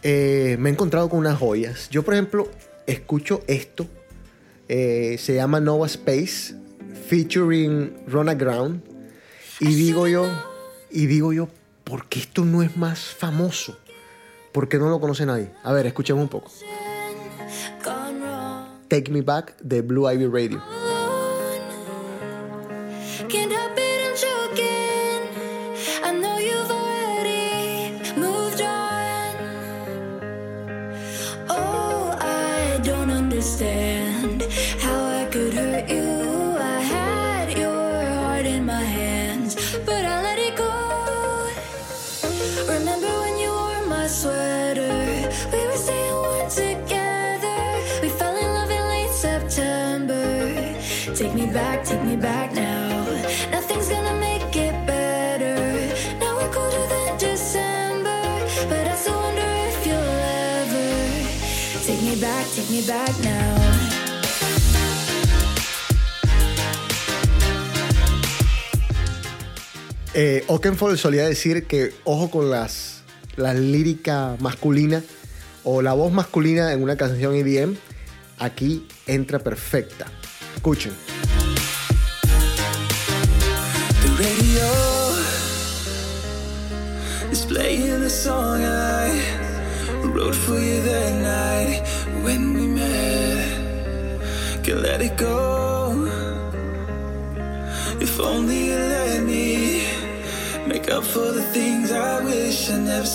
eh, me he encontrado con unas joyas. Yo, por ejemplo, escucho esto. eh, se llama Nova Space, featuring Rona Ground. Y digo yo, y digo yo, ¿por qué esto no es más famoso? ¿Por qué no lo conoce nadie? A ver, escuchemos un poco. Take Me Back de Blue Ivy Radio. Oakenfold solía decir que ojo con las, la lírica masculina o la voz masculina en una canción EDM. Aquí entra perfecta. Escuchen.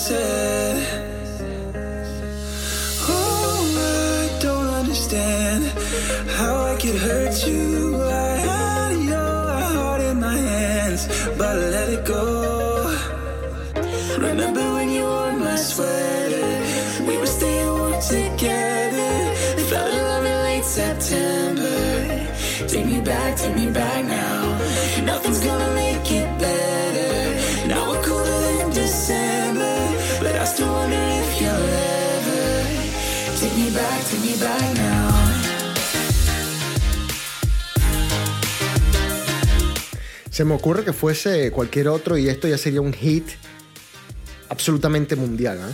Said. Oh, I don't understand how I could hurt you. I had your heart in my hands, but I let it go. Remember when you wore my sweater? We were staying warm together. Fell in love in late September. Take me back, take me back now. Se me ocurre que fuese cualquier otro y esto ya sería un hit absolutamente mundial. ¿ah?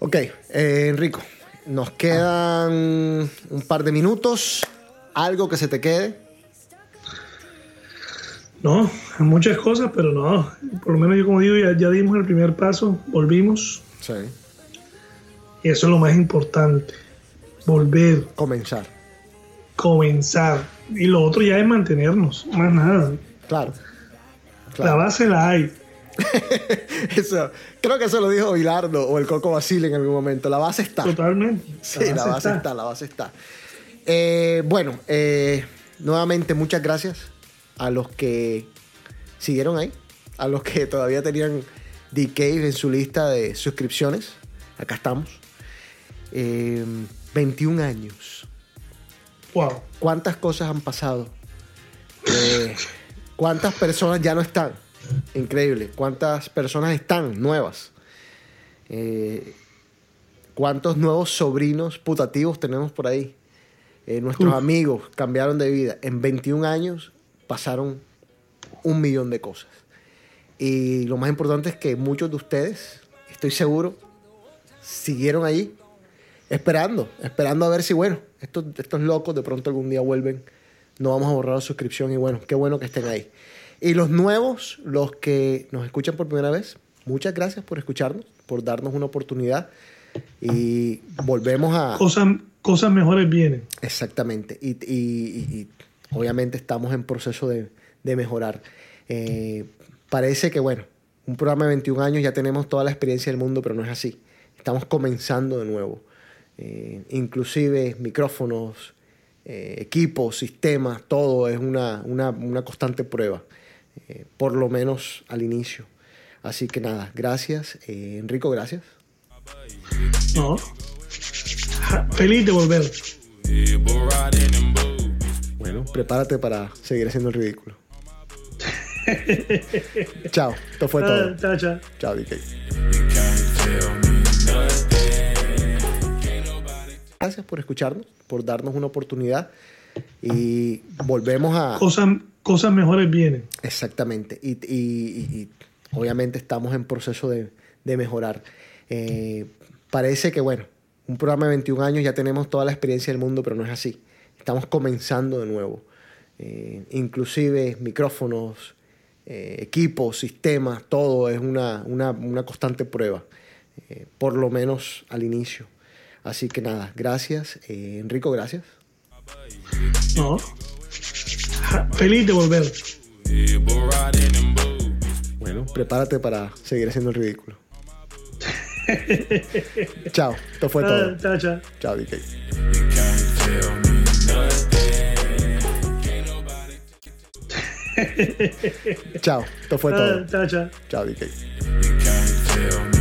Ok, eh, Enrico, nos quedan un par de minutos. Algo que se te quede. No, muchas cosas, pero no. Por lo menos yo como digo, ya, ya dimos el primer paso, volvimos. Sí. Y eso es lo más importante. Volver, Comenzar. comenzar. Y lo otro ya es mantenernos, más nada. Claro. La base la hay. <laughs> Eso, creo que eso lo dijo Bilardo o el Coco Basile en algún momento. La base está. Totalmente. Sí, la base está. la base está. Eh, bueno, eh, nuevamente muchas gracias a los que siguieron ahí, a los que todavía tenían DK en su lista de suscripciones. Acá estamos. Eh, 21 años. Wow. ¿Cuántas cosas han pasado? Eh, ¿Cuántas personas ya no están? Increíble. ¿Cuántas personas están nuevas? Eh, ¿Cuántos nuevos sobrinos putativos tenemos por ahí? Eh, nuestros Uf. amigos cambiaron de vida. En 21 años pasaron un millón de cosas. Y lo más importante es que muchos de ustedes, estoy seguro, siguieron allí esperando, esperando a ver si, bueno, estos, estos locos de pronto algún día vuelven, no vamos a borrar la suscripción y bueno, qué bueno que estén ahí. Y los nuevos, los que nos escuchan por primera vez, muchas gracias por escucharnos, por darnos una oportunidad y volvemos a... Cosa, cosas mejores vienen. Exactamente. Y, y- y- y obviamente estamos en proceso de, de mejorar. Eh, parece que, bueno, un programa de 21 años ya tenemos toda la experiencia del mundo, pero no es así. Estamos comenzando de nuevo. Eh, inclusive micrófonos, eh, equipos, sistemas, todo es una, una- una constante prueba, eh, por lo menos al inicio. Así que nada, gracias. Eh, Enrico, gracias. ¿no? Feliz de volver. Bueno, prepárate para seguir haciendo el ridículo. <laughs> chao, esto fue todo. Ah, chao, chao. Chao, DK. Gracias por escucharnos, por darnos una oportunidad y volvemos a... Cosas, cosas mejores vienen. Exactamente. Y, y- y- y obviamente estamos en proceso de, de mejorar. Eh, parece que, bueno, un programa de 21 años ya tenemos toda la experiencia del mundo, pero no es así. Estamos comenzando de nuevo. Eh, inclusive micrófonos, eh, equipos, sistemas, todo es una, una- una constante prueba, eh, por lo menos al inicio. Así que nada, gracias. Eh, Enrico, gracias. ¿no? Feliz de volver. Bueno, prepárate para seguir haciendo el ridículo. <laughs> chao, esto fue todo. Ah, chao, chao. Chao, DK. <laughs> chao, esto fue todo. Ah, chao, chao. Chao, DK.